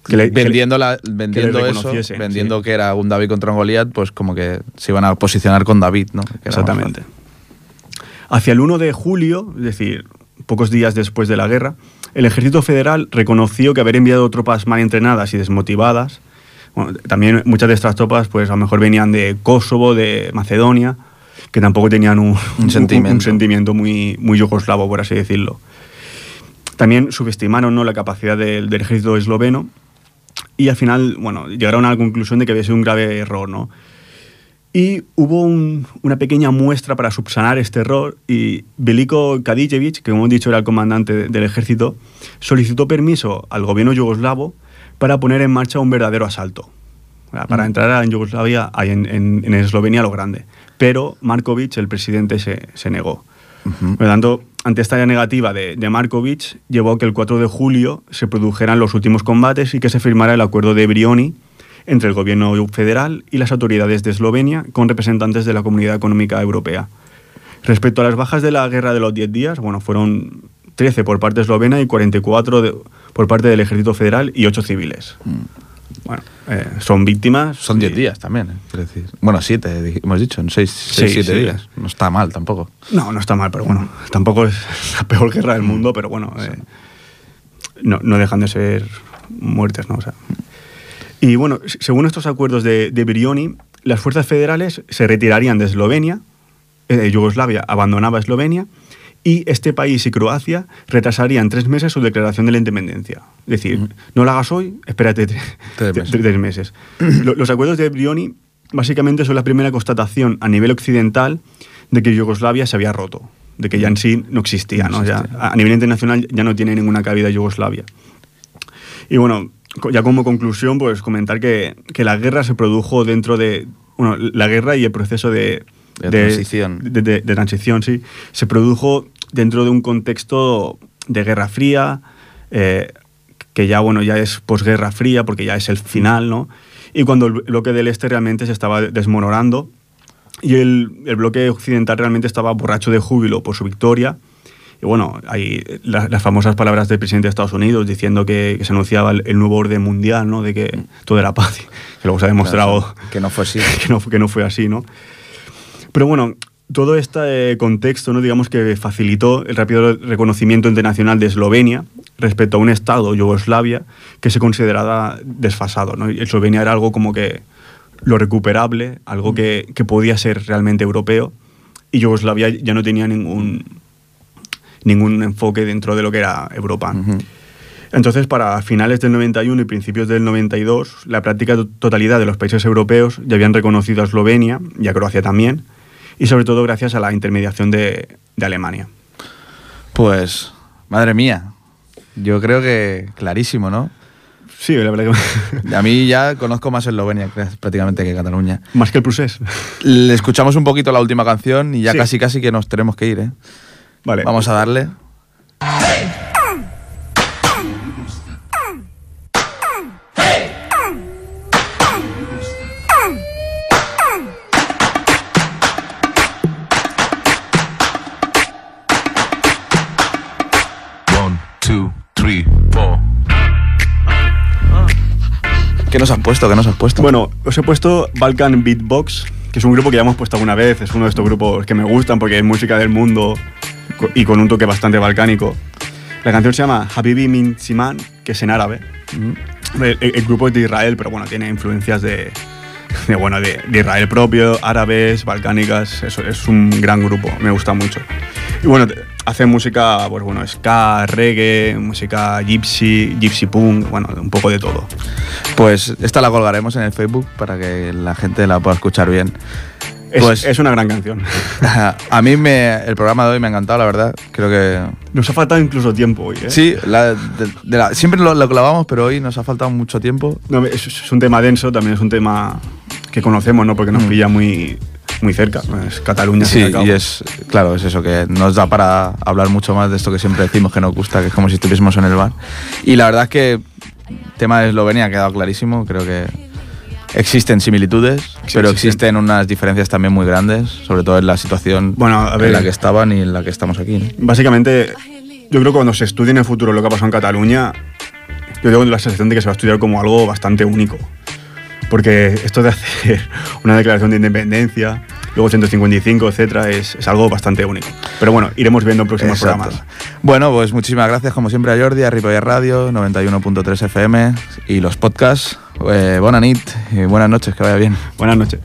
que le- que le- vendiendo la- vendiendo eso, vendiendo sí. que era un David contra un Goliat, pues como que se iban a posicionar con David, ¿no? Exactamente. Hacia el 1 de julio, es decir, pocos días después de la guerra, el ejército federal reconoció que haber enviado tropas mal entrenadas y desmotivadas, bueno, también muchas de estas tropas pues a lo mejor venían de Kosovo, de Macedonia, que tampoco tenían un, Un sentimiento. un sentimiento muy, muy yugoslavo, por así decirlo. También subestimaron ¿no? la capacidad del, del ejército esloveno y al final, bueno, llegaron a la conclusión de que había sido un grave error, ¿no? Y hubo un- una pequeña muestra para subsanar este error y Veliko Kadijevic, que como hemos dicho era el comandante de- del ejército, solicitó permiso al gobierno yugoslavo para poner en marcha un verdadero asalto, para para entrar en Yugoslavia, en, en- en Eslovenia lo grande. Pero Markovic, el presidente, se, se negó. Por lo tanto, ante esta negativa de, de Markovic, llevó a que el 4 de julio se produjeran los últimos combates y que se firmara el acuerdo de Brioni entre el gobierno federal y las autoridades de Eslovenia con representantes de la Comunidad Económica Europea. Respecto a las bajas de la guerra de los 10 días, bueno, fueron 13 por parte eslovena y 44 de- por parte del ejército federal y 8 civiles. Bueno, eh, son víctimas. Son 10 y- días también, ¿eh? quiero decir. Bueno, 7, hemos dicho, en 6, Sí, 7 sí. días. No está mal tampoco. No, no está mal, pero bueno, tampoco es [LAUGHS] la peor guerra del mundo, pero bueno, eh, no, no dejan de ser muertes, ¿no? O sea, y bueno, según estos acuerdos de, de Brioni, las fuerzas federales se retirarían de Eslovenia, eh, Yugoslavia abandonaba Eslovenia, y este país y Croacia retrasarían tres meses su declaración de la independencia. Es decir, no la hagas hoy, espérate tre- Tres tre- meses. tres meses. Lo- Los acuerdos de Brioni básicamente son la primera constatación a nivel occidental de que Yugoslavia se había roto, de que ya en sí no existía, No ¿no? Ya, existía. a nivel internacional ya no tiene ninguna cabida Yugoslavia. Y bueno, ya como conclusión, pues comentar que, que la guerra se produjo dentro de. Bueno, la guerra y el proceso de. De transición. De, de- de transición, sí. Se produjo dentro de un contexto de guerra fría, eh, que ya, bueno, ya es posguerra fría, porque ya es el final, ¿no? Y cuando el bloque del este realmente se estaba desmoronando y el, el bloque occidental realmente estaba borracho de júbilo por su victoria. Y bueno, hay la- las famosas palabras del presidente de Estados Unidos diciendo que, que se anunciaba el, el nuevo orden mundial, ¿no? De que todo era paz. Que luego se ha demostrado Claro, que no fue así. [LAUGHS] que, no, que no fue así, ¿no? Pero bueno, todo este eh, contexto, ¿no? digamos que facilitó el rápido reconocimiento internacional de Eslovenia respecto a un Estado, Yugoslavia, que se consideraba desfasado. ¿no? Y Eslovenia era algo como que lo recuperable, algo que, que podía ser realmente europeo, y Yugoslavia ya no tenía ningún, ningún enfoque dentro de lo que era Europa. Entonces, para finales del 91 y principios del 92, la práctica to- totalidad de los países europeos ya habían reconocido a Eslovenia y a Croacia también, y sobre todo gracias a la intermediación de, de Alemania. Pues, madre mía, yo creo que clarísimo, ¿no? Sí, la verdad que [LAUGHS] A mí ya conozco más Eslovenia que- prácticamente que Cataluña. más que el Prusés. Le escuchamos un poquito la última canción y ya Sí. casi casi que nos tenemos que ir, ¿eh? Vale. Vamos a darle. One, two, three, four. ¿Qué nos has puesto? ¿Qué nos has puesto? Bueno, os he puesto Balkan Beatbox, que es un grupo que ya hemos puesto alguna vez, es uno de estos grupos que me gustan porque es música del mundo y con un toque bastante balcánico. La canción se llama Habibi Min Siman, que es en árabe. El, el- el grupo es de Israel, pero bueno, tiene influencias de, de, bueno, de, de Israel propio, árabes, balcánicas. Eso, es un gran grupo, me gusta mucho. Y bueno, te- hace música, pues bueno, ska, reggae, música gypsy, gypsy punk, bueno, un poco de todo. Pues esta la colgaremos en el Facebook para que la gente la pueda escuchar bien. Es, Pues- es una gran canción. [LAUGHS] A mí me, el programa de hoy me ha encantado, la verdad. Creo que Nos ha faltado incluso tiempo hoy, ¿eh? Sí, la- de- de la- siempre lo, lo clavamos, pero hoy nos ha faltado mucho tiempo. No, es, es un tema denso, también es un tema que conocemos, ¿no? Porque nos Mm. pilla muy, muy cerca. Es Cataluña, al Sí, al cabo. y es, claro, es eso, que nos da para hablar mucho más de esto que siempre decimos que nos gusta, que es como si estuviésemos en el bar. Y la verdad es que el tema de Eslovenia ha quedado clarísimo, creo que existen similitudes, pero existen. existen unas diferencias también muy grandes, sobre todo en la situación Bueno, a ver. en la que estaban y en la que estamos aquí. ¿no? Básicamente, yo creo que cuando se estudie en el futuro lo que ha pasado en Cataluña, yo tengo la sensación de que se va a estudiar como algo bastante único. Porque esto de hacer [LAUGHS] una declaración de independencia, luego 155, etcétera, es, es algo bastante único. Pero bueno, iremos viendo en próximos Exacto. programas. Bueno, pues muchísimas gracias como siempre a Jordi, a Ripoller Radio, 91.3 FM y los podcasts. Eh, buena nit y buenas noches, que vaya bien. Buenas noches.